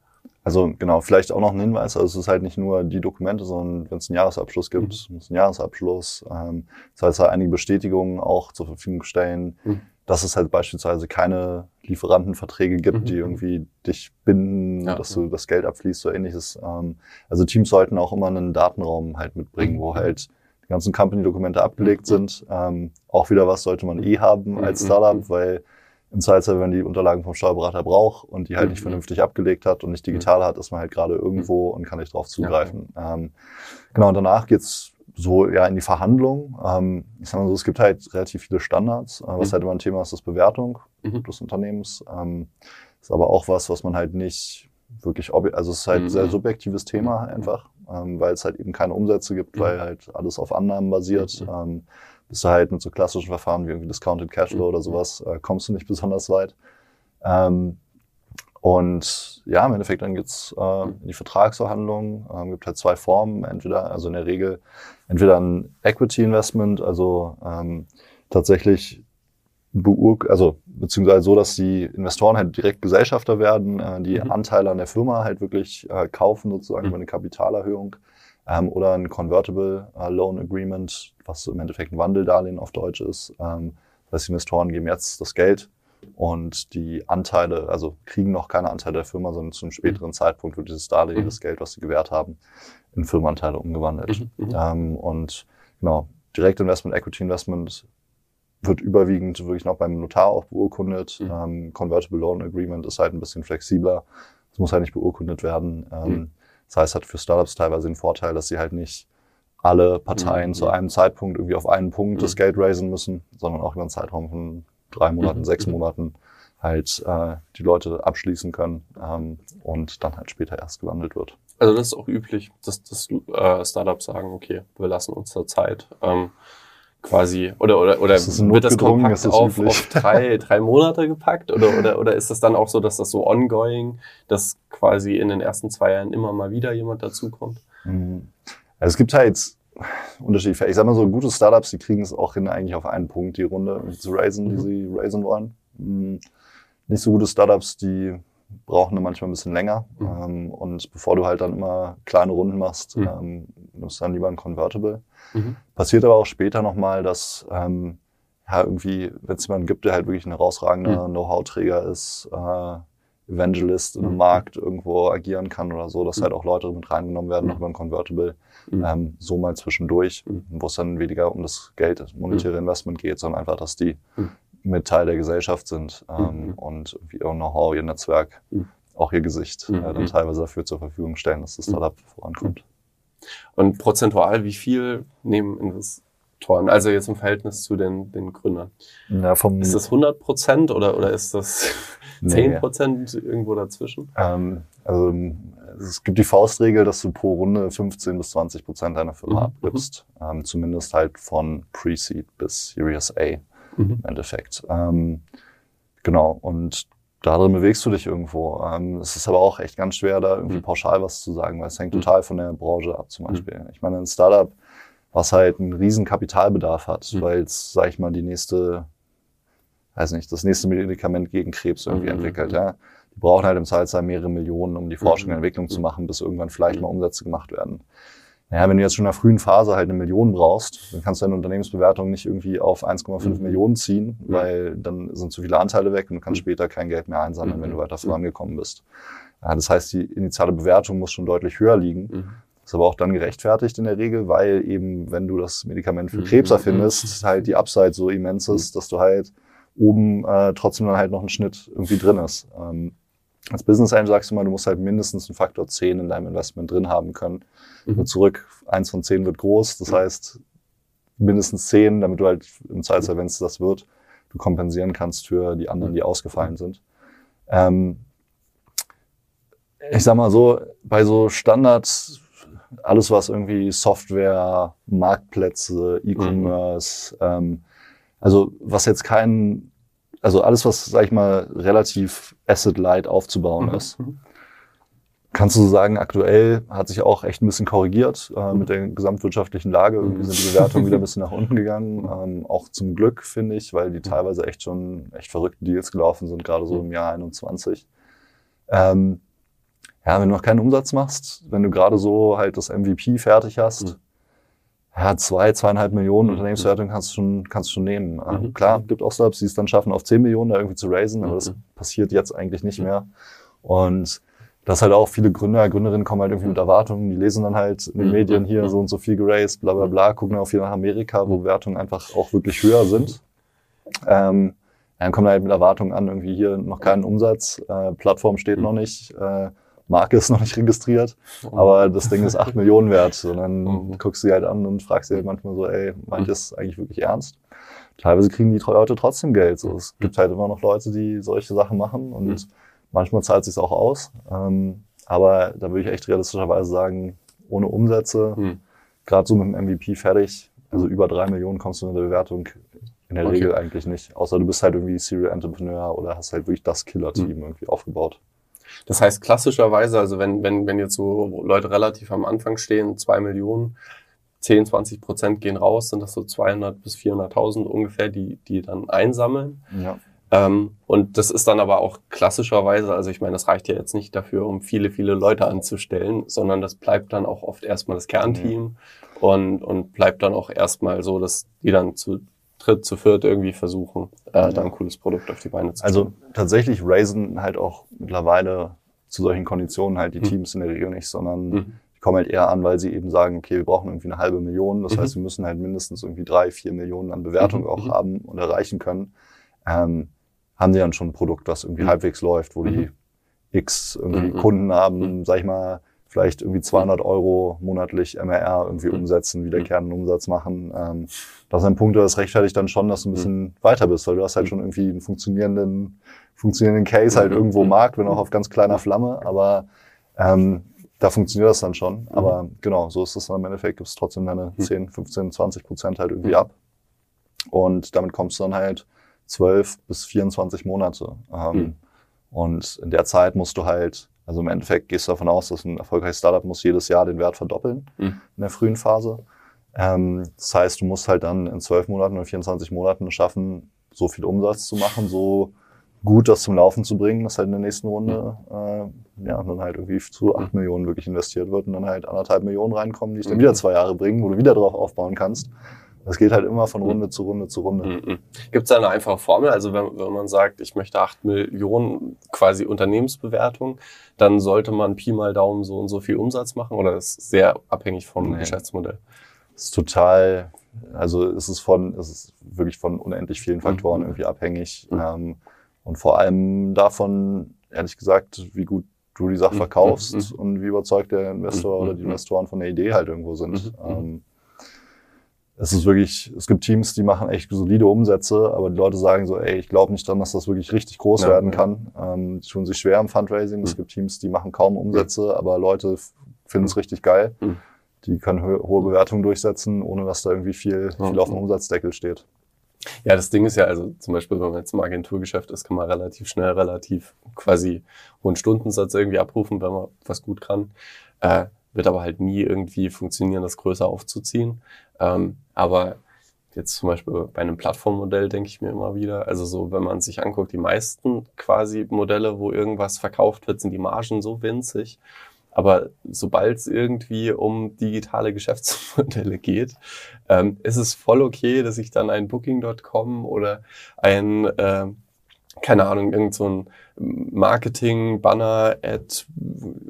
Also genau, vielleicht auch noch ein Hinweis, also es ist halt nicht nur die Dokumente, sondern wenn es einen Jahresabschluss gibt, mhm. muss ein Jahresabschluss, ähm, das heißt halt einige Bestätigungen auch zur Verfügung stellen. Mhm. dass es halt beispielsweise keine Lieferantenverträge gibt, mhm. die irgendwie dich binden, ja, dass du das Geld abfließt oder ähnliches. Ähm, also Teams sollten auch immer einen Datenraum halt mitbringen, wo mhm. halt die ganzen Company-Dokumente abgelegt mhm. sind. Ähm, auch wieder was sollte man eh haben als mhm. Startup, weil im Zweifelsfall, wenn die Unterlagen vom Steuerberater braucht und die halt nicht vernünftig abgelegt hat und nicht digital hat, ist man halt gerade irgendwo und kann nicht drauf zugreifen. Ja. Ähm, genau, und danach geht's so ja in die Verhandlung. Ähm, ich sag mal so, es gibt halt relativ viele Standards. Äh, was mhm. halt immer ein Thema ist, ist Bewertung mhm. des Unternehmens. Ähm, ist aber auch was, was man halt nicht wirklich, also es ist halt ein sehr mhm. subjektives Thema einfach, ähm, weil es halt eben keine Umsätze gibt, mhm. weil halt alles auf Annahmen basiert. Mhm. Ähm, bist du halt mit so klassischen Verfahren wie irgendwie Discounted Cashflow oder sowas, äh, kommst du nicht besonders weit. Ähm, und ja, im Endeffekt dann geht's äh, in die Vertragsverhandlungen. Ähm, gibt halt zwei Formen. Entweder, also in der Regel, entweder ein Equity Investment, also ähm, tatsächlich beurk also beziehungsweise so, dass die Investoren halt direkt Gesellschafter werden, äh, die mhm. Anteile an der Firma halt wirklich äh, kaufen, sozusagen mhm. über eine Kapitalerhöhung. Ähm, oder ein Convertible äh, Loan Agreement, was im Endeffekt ein Wandeldarlehen auf Deutsch ist. Ähm, das heißt, Investoren geben jetzt das Geld und die Anteile, also kriegen noch keine Anteile der Firma, sondern zu einem späteren mhm. Zeitpunkt wird dieses Darlehen, mhm. das Geld, was sie gewährt haben, in Firmenanteile umgewandelt. Mhm. mhm. Ähm, und genau, Direktinvestment, Equity Investment wird überwiegend wirklich noch beim Notar auch beurkundet. Mhm. Ähm, Convertible Loan Agreement ist halt ein bisschen flexibler. Es muss halt nicht beurkundet werden. Ähm, mhm. Das heißt, hat für Startups teilweise den Vorteil, dass sie halt nicht alle Parteien zu einem Zeitpunkt irgendwie auf einen Punkt das Geld raisen müssen, sondern auch über einen Zeitraum von drei Monaten, mhm. sechs Monaten halt äh, die Leute abschließen können ähm, und dann halt später erst gewandelt wird. Also das ist auch üblich, dass, dass äh, Startups sagen, okay, wir lassen uns da Zeit. Ähm, quasi oder oder oder das wird das kompakt das auf, auf *laughs* drei, drei Monate gepackt oder oder oder ist das dann auch so, dass das so ongoing, dass quasi in den ersten zwei Jahren immer mal wieder jemand dazukommt? Mhm. Also es gibt halt unterschiedlich. Ich sag mal so, gute Startups, die kriegen es auch hin, eigentlich auf einen Punkt die Runde zu raisen, die mhm. sie raisen wollen. Hm, nicht so gute Startups, die brauchen dann manchmal ein bisschen länger. Mhm. Ähm, und bevor du halt dann immer kleine Runden machst, mhm. ähm, nimmst du dann lieber ein Convertible. Mhm. Passiert aber auch später nochmal, dass ähm, ja, irgendwie, wenn es jemanden gibt, der halt wirklich ein herausragender mhm. Know-how-Träger ist, äh, Evangelist im mhm. Markt irgendwo agieren kann oder so, dass mhm. halt auch Leute mit reingenommen werden, über ein Convertible, ähm, so mal zwischendurch, wo es dann weniger um das Geld, das monetäre Investment geht, sondern einfach, dass die mit Teil der Gesellschaft sind ähm, mhm. und ihr Know-how, ihr Netzwerk, mhm. auch ihr Gesicht mhm. äh, dann teilweise dafür zur Verfügung stellen, dass das Startup vorankommt. Und prozentual, wie viel nehmen Investoren? Also jetzt im Verhältnis zu den, den Gründern. Vom ist das 100 Prozent oder, oder ist das *laughs* 10 Prozent nee. irgendwo dazwischen? Ähm, also es gibt die Faustregel, dass du pro Runde 15 bis 20 Prozent deiner Firma mhm. abgibst. Ähm, zumindest halt von Pre-Seed bis Series A mhm. im Endeffekt. Ähm, genau, und darin bewegst du dich irgendwo. Ähm, es ist aber auch echt ganz schwer, da irgendwie mhm. pauschal was zu sagen, weil es hängt mhm. total von der Branche ab zum mhm. Beispiel. Mhm. Ich meine, ein Startup, was halt einen riesen Kapitalbedarf hat, mhm. weil es, sag ich mal, die nächste, weiß nicht, das nächste Medikament gegen Krebs irgendwie entwickelt, ja. Die brauchen halt im Zweifelsfall mehrere Millionen, um die Forschung und Entwicklung zu machen, bis irgendwann vielleicht mal Umsätze gemacht werden. Naja, wenn du jetzt schon in der frühen Phase halt eine Million brauchst, dann kannst du deine Unternehmensbewertung nicht irgendwie auf 1,5 mhm. Millionen ziehen, weil dann sind zu viele Anteile weg und du kannst mhm. später kein Geld mehr einsammeln, mhm. wenn du weiter vorangekommen bist. Ja, das heißt, die initiale Bewertung muss schon deutlich höher liegen. Mhm. Ist aber auch dann gerechtfertigt in der Regel, weil eben, wenn du das Medikament für mhm. Krebs erfindest, mhm. halt die Upside so immens ist, dass du halt oben äh, trotzdem dann halt noch ein Schnitt irgendwie drin ist. Ähm, als Business Angel sagst du mal, du musst halt mindestens einen Faktor 10 in deinem Investment drin haben können. Mhm. Nur zurück, eins von zehn wird groß, das mhm. heißt mindestens zehn, damit du halt im Zweifelsfall, wenn es das wird, du kompensieren kannst für die anderen, die ausgefallen sind. Ähm, ich sag mal so, bei so Standards, alles was irgendwie Software, Marktplätze, E-Commerce, mhm. ähm, also was jetzt kein also alles, was, sag ich mal, relativ asset-light aufzubauen mhm. ist. Mhm. Kannst du so sagen, aktuell hat sich auch echt ein bisschen korrigiert äh, mit der gesamtwirtschaftlichen Lage. Irgendwie sind die Bewertungen wieder ein bisschen nach *laughs* unten gegangen. Ähm, auch zum Glück, finde ich, weil die teilweise echt schon echt verrückte Deals gelaufen sind, gerade so im Jahr 21. Ähm, ja, wenn du noch keinen Umsatz machst, wenn du gerade so halt das MVP fertig hast, ja, zwei, zweieinhalb Millionen Unternehmensbewertung kannst du schon, kannst du schon nehmen. Mhm. Klar, gibt auch Startups, die es dann schaffen, auf zehn Millionen da irgendwie zu raisen, aber das passiert jetzt eigentlich nicht mehr. Und das halt auch viele Gründer, Gründerinnen kommen halt irgendwie mit Erwartungen, die lesen dann halt in den Medien hier so und so viel geraced, bla bla bla, gucken dann auch viel nach Amerika, wo Bewertungen einfach auch wirklich höher sind. Ähm, dann kommen halt mit Erwartungen an, irgendwie hier noch keinen Umsatz, äh, Plattform steht noch nicht, äh, Marke ist noch nicht registriert, aber das Ding ist acht *laughs* Millionen wert. Und dann mhm. guckst du sie halt an und fragst sie halt manchmal so, ey, meint ihr es eigentlich wirklich ernst? Teilweise kriegen die Leute trotzdem Geld. So, es gibt halt immer noch Leute, die solche Sachen machen und mhm. Manchmal zahlt es sich auch aus. Ähm, aber da würde ich echt realistischerweise sagen, ohne Umsätze, mhm. gerade so mit dem MVP fertig, also über drei Millionen kommst du in der Bewertung in der okay. Regel eigentlich nicht. Außer du bist halt irgendwie Serial Entrepreneur oder hast halt wirklich das Killer-Team mhm. irgendwie aufgebaut. Das heißt klassischerweise, also wenn, wenn, wenn jetzt so Leute relativ am Anfang stehen, zwei Millionen, 10, 20 Prozent gehen raus, sind das so 200 bis 400.000 ungefähr, die, die dann einsammeln. Ja. Ähm, und das ist dann aber auch klassischerweise, also ich meine, das reicht ja jetzt nicht dafür, um viele, viele Leute anzustellen, sondern das bleibt dann auch oft erstmal das Kernteam mhm. und, und bleibt dann auch erstmal so, dass die dann zu dritt, zu viert irgendwie versuchen, äh, da ein cooles Produkt auf die Beine zu also stellen. Also tatsächlich raisen halt auch mittlerweile zu solchen Konditionen halt die mhm. Teams in der Regel nicht, sondern mhm. die kommen halt eher an, weil sie eben sagen, okay, wir brauchen irgendwie eine halbe Million. Das mhm. heißt, wir müssen halt mindestens irgendwie drei, vier Millionen an Bewertung mhm. auch mhm. haben und erreichen können. Ähm, haben die dann schon ein Produkt, was irgendwie mhm. halbwegs läuft, wo die X irgendwie Kunden haben, sag ich mal, vielleicht irgendwie 200 Euro monatlich MRR irgendwie mhm. umsetzen, wieder Kernumsatz machen. Ähm, das ist ein Punkt, das rechtfertigt dann schon, dass du ein bisschen mhm. weiter bist, weil du hast halt schon irgendwie einen funktionierenden, funktionierenden Case halt irgendwo im Markt, wenn auch auf ganz kleiner Flamme, aber ähm, da funktioniert das dann schon. Aber genau, so ist es dann im Endeffekt, gibst trotzdem deine 10, 15, 20 Prozent halt irgendwie ab. Und damit kommst du dann halt 12 bis 24 Monate. Ähm, und in der Zeit musst du halt also im Endeffekt gehst du davon aus, dass ein erfolgreiches Startup muss jedes Jahr den Wert verdoppeln mhm. in der frühen Phase. Ähm, das heißt, du musst halt dann in zwölf Monaten oder 24 Monaten schaffen, so viel Umsatz zu machen, so gut das zum Laufen zu bringen, dass halt in der nächsten Runde mhm. äh, ja, dann halt irgendwie zu acht mhm. Millionen wirklich investiert wird und dann halt anderthalb Millionen reinkommen, die ich dann mhm. wieder zwei Jahre bringen, wo du wieder drauf aufbauen kannst. Das geht halt immer von Runde mhm. zu Runde zu Runde. Mhm. Gibt es da eine einfache Formel? Also wenn, wenn man sagt, ich möchte acht Millionen quasi Unternehmensbewertung, dann sollte man Pi mal Daumen so und so viel Umsatz machen oder ist sehr abhängig vom nee. Geschäftsmodell? Das ist total, also es ist von, es ist wirklich von unendlich vielen Faktoren mhm. irgendwie abhängig. Mhm. Ähm, und vor allem davon, ehrlich gesagt, wie gut du die Sache mhm. verkaufst mhm. und wie überzeugt der Investor oder die Investoren von der Idee halt irgendwo sind. Ähm, es ist wirklich, es gibt Teams, die machen echt solide Umsätze, aber die Leute sagen so, ey, ich glaube nicht dran, dass das wirklich richtig groß ja, werden ja. kann. Ähm, die tun sich schwer im Fundraising. Mhm. Es gibt Teams, die machen kaum Umsätze, mhm. aber Leute finden es richtig geil. Mhm. Die können ho hohe Bewertungen durchsetzen, ohne dass da irgendwie viel, viel auf dem Umsatzdeckel steht. Ja, das Ding ist ja, also zum Beispiel, wenn man jetzt im Agenturgeschäft ist, kann man relativ schnell, relativ quasi hohen Stundensatz irgendwie abrufen, wenn man was gut kann. Äh, wird aber halt nie irgendwie funktionieren, das größer aufzuziehen. Ähm, aber jetzt zum Beispiel bei einem Plattformmodell denke ich mir immer wieder, also so, wenn man sich anguckt, die meisten quasi Modelle, wo irgendwas verkauft wird, sind die Margen so winzig. Aber sobald es irgendwie um digitale Geschäftsmodelle geht, ähm, ist es voll okay, dass ich dann ein Booking.com oder ein, äh, keine Ahnung, irgend so ein Marketing, Banner, Ad,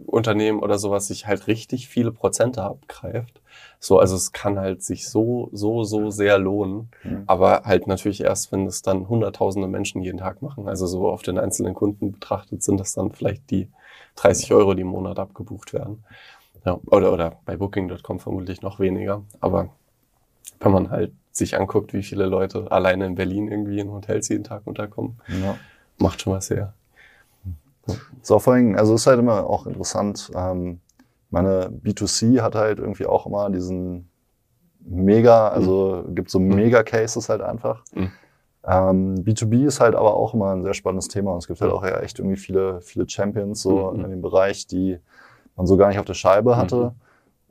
Unternehmen oder sowas sich halt richtig viele Prozente abgreift. So, also es kann halt sich so, so, so sehr lohnen. Mhm. Aber halt natürlich erst, wenn es dann hunderttausende Menschen jeden Tag machen. Also so auf den einzelnen Kunden betrachtet sind das dann vielleicht die 30 Euro, die im Monat abgebucht werden. Ja, oder, oder bei Booking.com vermutlich noch weniger. Aber wenn man halt sich anguckt, wie viele Leute alleine in Berlin irgendwie in Hotels jeden Tag unterkommen, ja. macht schon was her. So, vor allem, also ist halt immer auch interessant. Ähm, meine B2C hat halt irgendwie auch immer diesen mega, also mhm. gibt so mhm. Mega-Cases halt einfach. Mhm. Ähm, B2B ist halt aber auch immer ein sehr spannendes Thema und es gibt halt auch ja echt irgendwie viele, viele Champions so mhm. in dem Bereich, die man so gar nicht auf der Scheibe hatte. Mhm.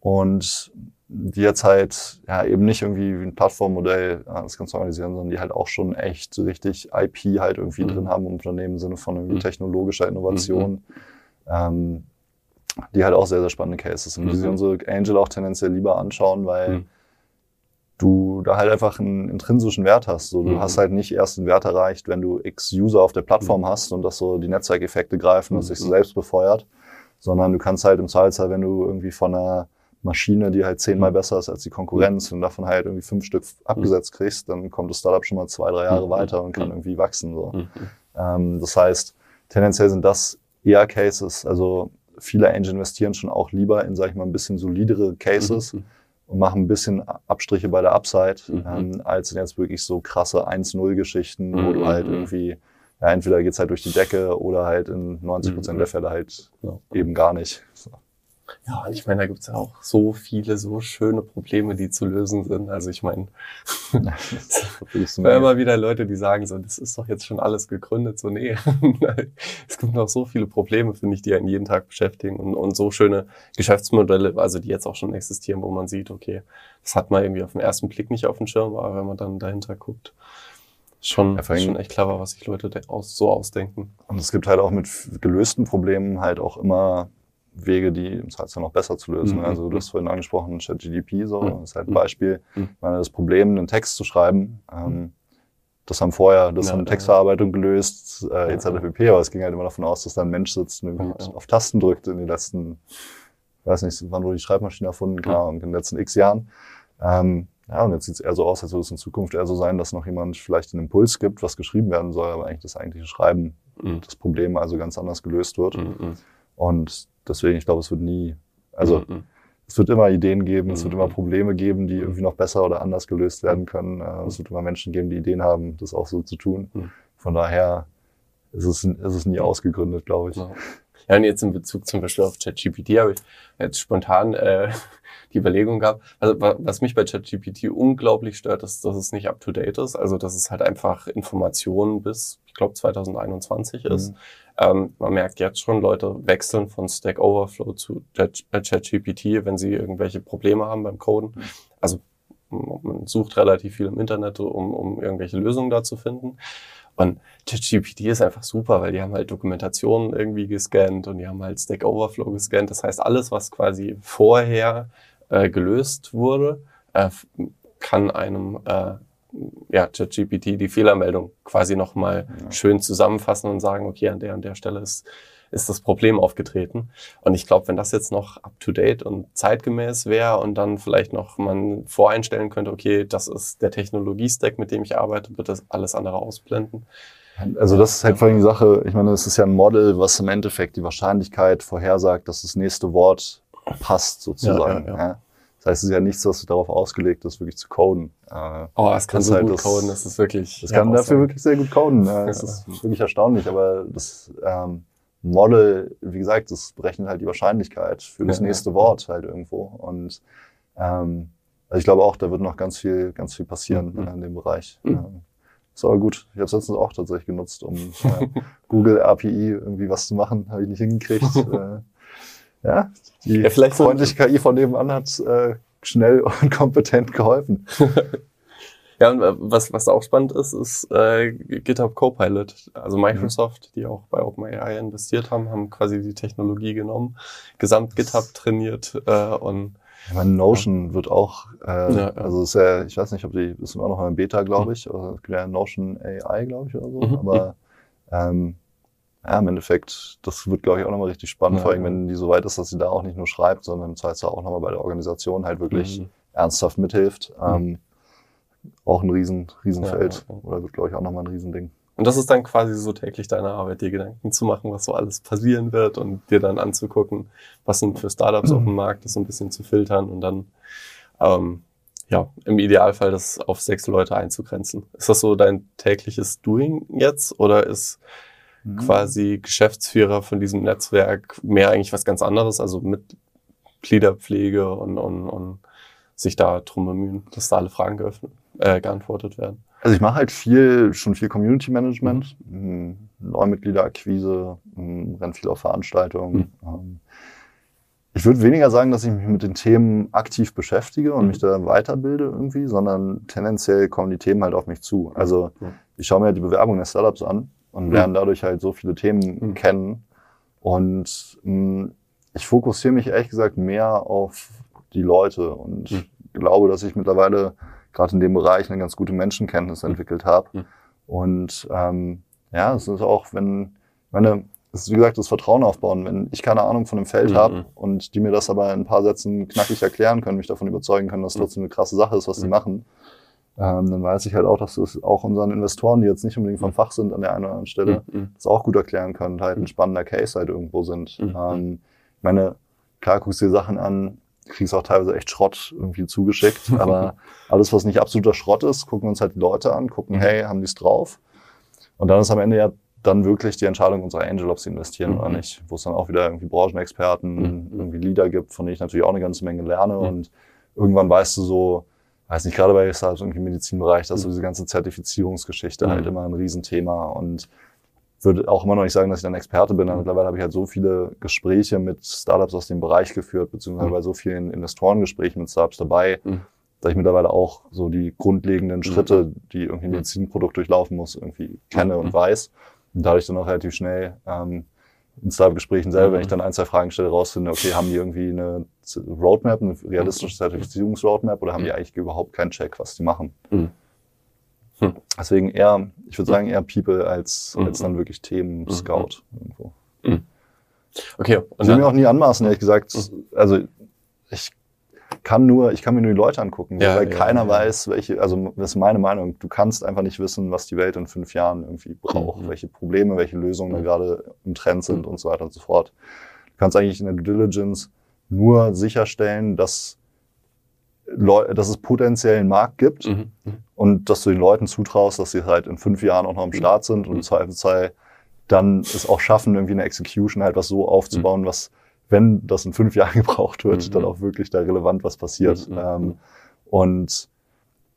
Und die jetzt halt ja eben nicht irgendwie wie ein Plattformmodell äh, das Ganze organisieren, sondern die halt auch schon echt richtig IP halt irgendwie mhm. drin haben im Unternehmen im Sinne von irgendwie mhm. technologischer Innovation. Mhm. Ähm, die halt auch sehr, sehr spannende Cases sind, die sich mhm. unsere Angel auch tendenziell lieber anschauen, weil mhm. du da halt einfach einen intrinsischen Wert hast. So, du mhm. hast halt nicht erst einen Wert erreicht, wenn du x User auf der Plattform mhm. hast und dass so die Netzwerkeffekte greifen und sich so mhm. selbst befeuert, sondern du kannst halt im Zweifelsfall, wenn du irgendwie von einer Maschine, die halt zehnmal mhm. besser ist als die Konkurrenz und davon halt irgendwie fünf Stück abgesetzt kriegst, dann kommt das Startup schon mal zwei, drei Jahre weiter und kann irgendwie wachsen. So. Ähm, das heißt, tendenziell sind das eher Cases. Also viele Angel investieren schon auch lieber in, sag ich mal, ein bisschen solidere Cases mhm. und machen ein bisschen Abstriche bei der Upside, mhm. ähm, als in jetzt wirklich so krasse 1-0-Geschichten, mhm. wo du halt irgendwie, ja, entweder geht's halt durch die Decke oder halt in 90 Prozent der Fälle halt ja. eben gar nicht. So. Ja, ich meine, da gibt's ja auch so viele, so schöne Probleme, die zu lösen sind. Also ich meine, es *laughs* immer wieder Leute, die sagen so, das ist doch jetzt schon alles gegründet. So, nee, *laughs* es gibt noch so viele Probleme, finde ich, die einen jeden Tag beschäftigen und, und so schöne Geschäftsmodelle, also die jetzt auch schon existieren, wo man sieht, okay, das hat man irgendwie auf den ersten Blick nicht auf dem Schirm, aber wenn man dann dahinter guckt, schon, ja, schon echt clever, was sich Leute aus, so ausdenken. Und es gibt halt auch mit gelösten Problemen halt auch immer Wege, die im Zweifelsfall noch besser zu lösen. Mhm. Also du hast vorhin angesprochen, ChatGDP, so, mhm. das ist halt ein Beispiel. Mhm. Meine, das Problem, einen Text zu schreiben, ähm, das haben vorher, das ja, haben Textverarbeitung gelöst, äh, etc. pp. Aber es ging halt immer davon aus, dass da ein Mensch sitzt und irgendwie ja, auf Tasten drückt in den letzten, weiß nicht, wann wurde die Schreibmaschine erfunden, klar, in den letzten x Jahren. Ähm, ja, und jetzt sieht es eher so aus, als würde es in Zukunft eher so sein, dass noch jemand vielleicht einen Impuls gibt, was geschrieben werden soll, aber eigentlich das eigentliche Schreiben, mhm. das Problem also ganz anders gelöst wird. Mhm. mhm. Und deswegen, ich glaube, es wird nie, also mhm. es wird immer Ideen geben, es wird immer mhm. Probleme geben, die irgendwie noch besser oder anders gelöst werden können. Äh, es wird immer Menschen geben, die Ideen haben, das auch so zu tun. Mhm. Von daher ist es, ist es nie ausgegründet, glaube ich. Ja, und jetzt in Bezug zum Beispiel auf ChatGPT habe ich jetzt spontan äh, *laughs* die Überlegung gehabt. Also was mich bei ChatGPT unglaublich stört, ist, dass es nicht up to date ist. Also dass es halt einfach Informationen bis, ich glaube, 2021 ist. Mhm. Ähm, man merkt jetzt schon, Leute wechseln von Stack Overflow zu äh, ChatGPT, wenn sie irgendwelche Probleme haben beim Coden. Mhm. Also man sucht relativ viel im Internet, um, um irgendwelche Lösungen da zu finden. Und ChatGPT ist einfach super, weil die haben halt Dokumentationen irgendwie gescannt und die haben halt Stack Overflow gescannt. Das heißt, alles, was quasi vorher äh, gelöst wurde, äh, kann einem äh, ja, ChatGPT die Fehlermeldung quasi nochmal ja. schön zusammenfassen und sagen, okay, an der und der Stelle ist, ist das Problem aufgetreten. Und ich glaube, wenn das jetzt noch up-to-date und zeitgemäß wäre und dann vielleicht noch man voreinstellen könnte, okay, das ist der Technologie-Stack, mit dem ich arbeite, wird das alles andere ausblenden. Also das ist halt vor allem die Sache, ich meine, es ist ja ein Model, was im Endeffekt die Wahrscheinlichkeit vorhersagt, dass das nächste Wort passt sozusagen. Ja, ja, ja. Das heißt, es ist ja nichts, was darauf ausgelegt ist, wirklich zu coden. Äh, oh, es kann so halt gut das, coden, das ist wirklich. Es kann dafür wirklich sehr gut coden. Das *laughs* ist wirklich erstaunlich, aber das ähm, Model, wie gesagt, das berechnet halt die Wahrscheinlichkeit für das nächste Wort halt irgendwo. Und ähm, also ich glaube auch, da wird noch ganz viel, ganz viel passieren mhm. in dem Bereich. Mhm. Ähm, ist aber gut. Ich habe es letztens auch tatsächlich genutzt, um äh, *laughs* Google API irgendwie was zu machen. Habe ich nicht hingekriegt. *laughs* äh, ja, die ja, freundliche KI von nebenan hat äh, schnell und *laughs* kompetent geholfen. Ja, und äh, was, was auch spannend ist, ist äh, GitHub Copilot. Also Microsoft, mhm. die auch bei OpenAI investiert haben, haben quasi die Technologie genommen, gesamt GitHub trainiert äh, und ich meine, Notion ja. wird auch, äh, ja, ja. also ist ja, ich weiß nicht, ob die ist immer noch in Beta, glaube mhm. ich, mhm. oder ja Notion AI, glaube ich, oder so. Mhm. Aber ähm, ja, im Endeffekt, das wird, glaube ich, auch nochmal richtig spannend, vor allem, wenn die so weit ist, dass sie da auch nicht nur schreibt, sondern im Zweifelsfall auch nochmal bei der Organisation halt wirklich mhm. ernsthaft mithilft. Mhm. Ähm, auch ein riesen, Riesenfeld. Ja, Oder wird, glaube ich, auch nochmal ein Riesending. Und das ist dann quasi so täglich deine Arbeit, dir Gedanken zu machen, was so alles passieren wird und dir dann anzugucken, was sind für Startups auf dem *clears throat* Markt, das so ein bisschen zu filtern und dann ähm, ja, im Idealfall das auf sechs Leute einzugrenzen. Ist das so dein tägliches Doing jetzt oder ist mhm. quasi Geschäftsführer von diesem Netzwerk mehr eigentlich was ganz anderes, also Mitgliederpflege und, und, und sich da drum bemühen, dass da alle Fragen geöffnet, äh, geantwortet werden. Also ich mache halt viel, schon viel Community Management, mhm. Neumitgliederakquise, renn viel auf Veranstaltungen. Mhm. Ähm, ich würde weniger sagen, dass ich mich mit den Themen aktiv beschäftige und mhm. mich da weiterbilde irgendwie, sondern tendenziell kommen die Themen halt auf mich zu. Also ich schaue mir die Bewerbung der Startups an und lernen dadurch halt so viele Themen mhm. kennen. Und mh, ich fokussiere mich ehrlich gesagt mehr auf die Leute und mhm. glaube, dass ich mittlerweile gerade in dem Bereich eine ganz gute Menschenkenntnis Mhm. entwickelt habe. Mhm. Und ähm, ja, es ist auch, wenn, meine, es ist wie gesagt das Vertrauen aufbauen. Wenn ich keine Ahnung von einem Feld Mhm. habe und die mir das aber in ein paar Sätzen knackig erklären können, mich davon überzeugen können, dass es trotzdem eine krasse Sache ist, was sie machen, ähm, dann weiß ich halt auch, dass es auch unseren Investoren, die jetzt nicht unbedingt vom Fach sind an der einen oder anderen Stelle, Mhm. das auch gut erklären können, halt ein spannender Case halt irgendwo sind. Mhm. Ähm, ich meine, klar guckst du dir Sachen an, kriegst auch teilweise echt Schrott irgendwie zugeschickt, *laughs* aber alles, was nicht absoluter Schrott ist, gucken uns halt die Leute an, gucken, Mhm. hey, haben die es drauf? Und dann ist am Ende ja dann wirklich die Entscheidung unserer Angel, ob sie investieren Mhm. oder nicht, wo es dann auch wieder irgendwie Branchenexperten, Mhm. irgendwie Leader gibt, von denen ich natürlich auch eine ganze Menge lerne Mhm. und irgendwann weißt du so, weiß nicht, gerade bei Startups irgendwie im Medizinbereich, dass so diese ganze Zertifizierungsgeschichte Mhm. halt immer ein Riesenthema und würde auch immer noch nicht sagen, dass ich dann Experte bin, aber Mhm. mittlerweile habe ich halt so viele Gespräche mit Startups aus dem Bereich geführt, beziehungsweise Mhm. bei so vielen Investorengesprächen mit Startups dabei, Mhm. dass ich mittlerweile auch so die grundlegenden Schritte, die irgendwie ein. Medizinprodukt durchlauf muss, irgendwie kenne und weiß. Und dadurch dann auch relativ schnell ähm, in Startup-Gesprächen selber, wenn ich dann ein, zwei Fragen stelle, rausfinde, okay, haben die irgendwie eine Roadmap, eine realistische Zertifizierungsroadmap oder haben die eigentlich überhaupt keinen Check, was die machen? Mhm. Hm. Deswegen eher, ich würde sagen, eher People als, Mhm. als dann wirklich Themen-Scout irgendwo. Okay, Ich und will mir auch nie anmaßen, ehrlich gesagt. Also ich kann nur, ich kann mir nur die Leute angucken, Ja, weil ja, keiner ja. weiß, welche, also das ist meine Meinung, du kannst einfach nicht wissen, was die Welt in fünf Jahren irgendwie braucht, Mhm. welche Probleme, welche Lösungen da Mhm. gerade im Trend sind Mhm. und so weiter und so fort. Du kannst eigentlich in der Due Diligence nur sicherstellen, dass, Leu dass es potenziell einen Markt gibt Mhm. Mhm. und dass du den Leuten zutraust, dass sie halt in fünf Jahren auch noch am Start sind und im Mhm. Zweifelsfall dann es auch schaffen, irgendwie eine Execution halt was so aufzubauen, was, wenn das in fünf *laughs* Jahren gebraucht wird, Mhm. dann auch wirklich da relevant was passiert. Mhm. Ähm, und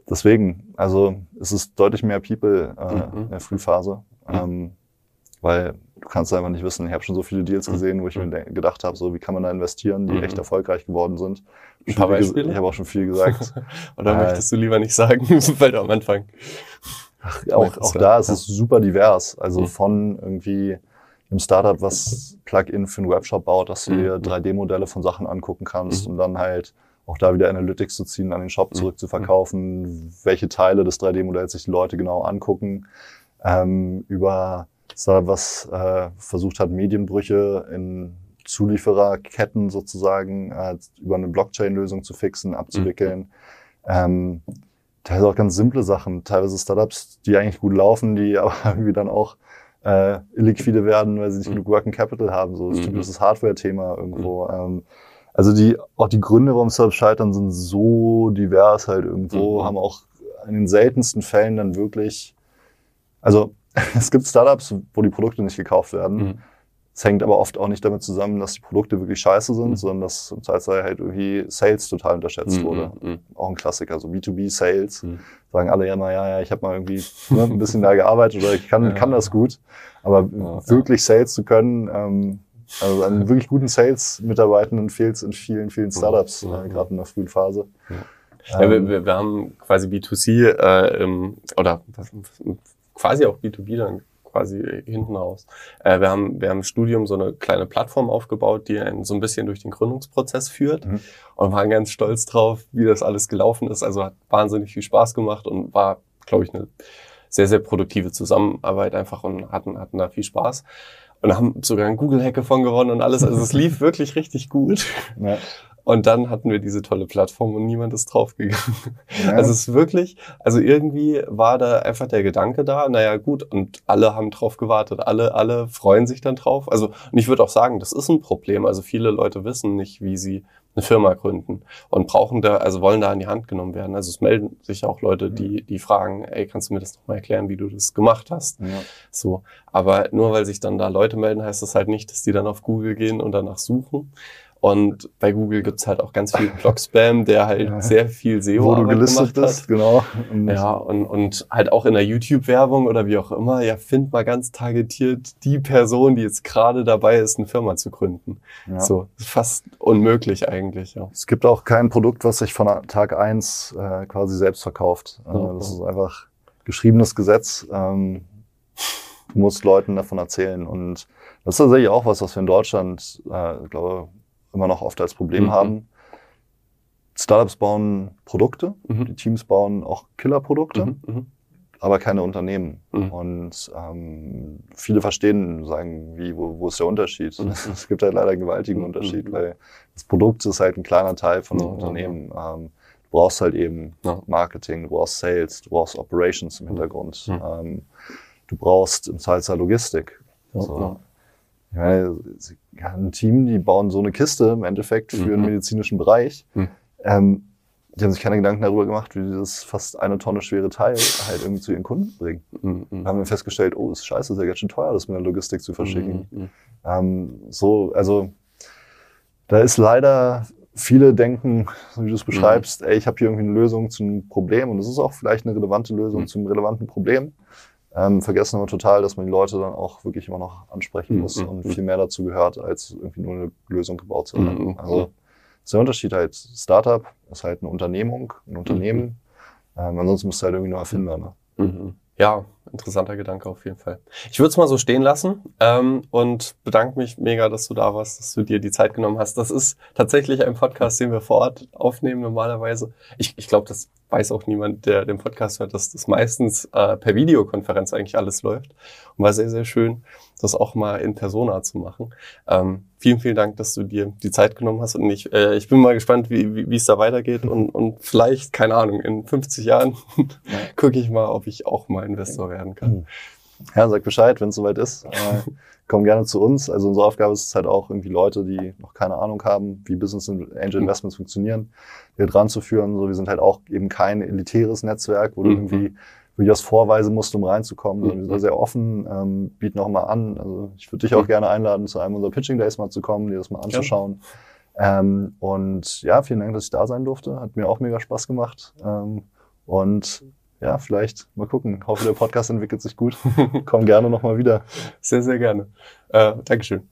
deswegen, also es ist deutlich mehr People äh, Mhm. in der Frühphase, ähm, weil du kannst einfach nicht wissen. Ich habe schon so viele Deals Mhm. gesehen, wo ich mir de- gedacht habe, so wie kann man da investieren, die Mhm. echt erfolgreich geworden sind. Ein paar Beispiele? Ich habe auch schon viel gesagt. *laughs* Oder Äh, möchtest du lieber nicht sagen, *laughs* weil du am Anfang. auch, auch da ist es super divers. Also Mhm. von irgendwie einem Startup, was Plugin für einen Webshop baut, dass du Mhm. dir 3D-Modelle von Sachen angucken kannst Mhm. und dann halt auch da wieder Analytics zu ziehen, an den Shop Mhm. zurück zu verkaufen, welche Teile des 3D-Modells sich die Leute genau angucken, ähm, über was äh, versucht hat, Medienbrüche in Zuliefererketten sozusagen äh, über eine Blockchain-Lösung zu fixen, abzuwickeln. Ähm, teilweise auch ganz simple Sachen, teilweise Startups, die eigentlich gut laufen, die *laughs* aber irgendwie dann auch äh, illiquide werden, weil sie nicht Mhm. genug Working Capital haben. So das Mhm. typisches Hardware-Thema irgendwo. Ähm, also die, auch die Gründe, warum Startups scheitern, sind so divers halt irgendwo, Mhm. haben auch in den seltensten Fällen dann wirklich, also *laughs* es gibt Startups, wo die Produkte nicht gekauft werden. Mhm. Es hängt aber oft auch nicht damit zusammen, dass die Produkte wirklich scheiße sind, Mhm. sondern dass im Zweifelsfall halt irgendwie Sales total unterschätzt Mhm. wurde. Mhm. Auch ein Klassiker, so B2B-Sales. Mhm. Sagen alle ja immer, ja, ja, ich habe mal irgendwie ne, ein bisschen da gearbeitet oder ich kann, Ja. kann das gut. Aber Ja, wirklich Sales zu können, ähm, also an *laughs* wirklich guten Sales-Mitarbeitenden fehlt es in vielen, vielen Startups, äh, gerade in der frühen Phase. Ja, wir, wir, haben quasi B2C äh, oder quasi auch B2B dann quasi hinten raus. Äh, wir, haben, wir haben im Studium so eine kleine Plattform aufgebaut, die einen so ein bisschen durch den Gründungsprozess führt Mhm. und waren ganz stolz drauf, wie das alles gelaufen ist. Also hat wahnsinnig viel Spaß gemacht und war, glaube ich, eine sehr, sehr produktive Zusammenarbeit einfach und hatten, hatten da viel Spaß. Und haben sogar einen Google-Hack von gewonnen und alles. Also es lief *laughs* wirklich richtig gut. ja. Und dann hatten wir diese tolle Plattform und niemand ist draufgegangen. Ja. Also es ist wirklich, also irgendwie war da einfach der Gedanke da, naja gut, und alle haben drauf gewartet, alle, alle freuen sich dann drauf. Also, und ich würde auch sagen, das ist ein Problem. Also viele Leute wissen nicht, wie sie eine Firma gründen und brauchen da, also wollen da in die Hand genommen werden. Also es melden sich auch Leute, die, die fragen, ey, kannst du mir das nochmal erklären, wie du das gemacht hast? ja. So. Aber nur weil sich dann da Leute melden, heißt das halt nicht, dass die dann auf Google gehen und danach suchen. Und bei Google gibt's halt auch ganz viel Blog-Spam, der halt Ja. sehr viel SEO Wo du gelistet bist, genau. Und Ja, und, und halt auch in der YouTube-Werbung oder wie auch immer, ja, find mal ganz targetiert die Person, die jetzt gerade dabei ist, eine Firma zu gründen. ja. So, fast unmöglich eigentlich, ja. Es gibt auch kein Produkt, was sich von Tag eins äh, quasi selbst verkauft. Äh, Ja. das ist einfach geschriebenes Gesetz. Ähm, du musst Leuten davon erzählen. Und das ist tatsächlich auch was, was wir in Deutschland, äh, glaube immer noch oft als Problem Mhm. haben. Startups bauen Produkte, mhm. die Teams bauen auch Killerprodukte, mhm, mhm. aber keine Unternehmen. Mhm. Und ähm, viele verstehen, sagen, wie, wo, wo ist der Unterschied? Mhm. *laughs* Es gibt halt leider einen gewaltigen Unterschied, weil das Produkt ist halt ein kleiner Teil von einem Unternehmen. Ähm, du brauchst halt eben Marketing, du brauchst Sales, du brauchst Operations im Hintergrund. Ähm, du brauchst im Zweifelsfall Logistik. Also, ich meine, ein Team, die bauen so eine Kiste im Endeffekt für einen medizinischen Bereich. Ähm, die haben sich keine Gedanken darüber gemacht, wie die das fast eine Tonne schwere Teil halt irgendwie zu ihren Kunden bringen. Mhm. mhm. Haben wir festgestellt, oh, ist scheiße, ist ja ganz schön teuer, das mit der Logistik zu verschicken. Mhm. mhm. Ähm, so, also da ist leider viele denken, so wie du es mhm. beschreibst, ey, ich habe hier irgendwie eine Lösung zu einem Problem und es ist auch vielleicht eine relevante Lösung mhm. zum relevanten Problem. Ähm, vergessen aber total, dass man die Leute dann auch wirklich immer noch ansprechen muss und viel mehr dazu gehört, als irgendwie nur eine Lösung gebaut zu haben. Also ist der Unterschied halt, Startup ist halt eine Unternehmung, ein Unternehmen. Mhm. Ähm, ansonsten musst du halt irgendwie nur erfinden. Ne? Mhm. Ja, interessanter Gedanke auf jeden Fall. Ich würde es mal so stehen lassen ähm, und bedanke mich mega, dass du da warst, dass du dir die Zeit genommen hast. Das ist tatsächlich ein Podcast, den wir vor Ort aufnehmen normalerweise. Ich, ich glaube, das weiß auch niemand, der den Podcast hört, dass das meistens äh, per Videokonferenz eigentlich alles läuft. Und war sehr, sehr schön, das auch mal in Persona zu machen. Ähm, vielen, vielen Dank, dass du dir die Zeit genommen hast. Und ich, äh, ich bin mal gespannt, wie, wie, es da weitergeht. Und, und vielleicht, keine Ahnung, in 50 Jahren *laughs* gucke ich mal, ob ich auch mal Investor werden kann. Hm. Ja, sag Bescheid, wenn es soweit ist. Äh, *laughs* komm gerne zu uns. Also unsere Aufgabe ist es halt auch irgendwie Leute, die noch keine Ahnung haben, wie Business Angel mhm. Investments funktionieren, hier dran zu führen. So, wir sind halt auch eben kein elitäres Netzwerk, wo du mhm. irgendwie wirklich was vorweisen musst, um reinzukommen. Mhm. Wir sind da sehr offen, ähm, bieten auch mal an. Also ich würde dich auch mhm. gerne einladen, zu einem unserer Pitching Days mal zu kommen, dir das mal anzuschauen. Ja. Ähm, und ja, vielen Dank, dass ich da sein durfte. Hat mir auch mega Spaß gemacht. Ähm, und ja, vielleicht mal gucken. Hoffe, der Podcast entwickelt sich gut. *laughs* Komm gerne nochmal wieder. Sehr, sehr gerne. Äh, Dankeschön.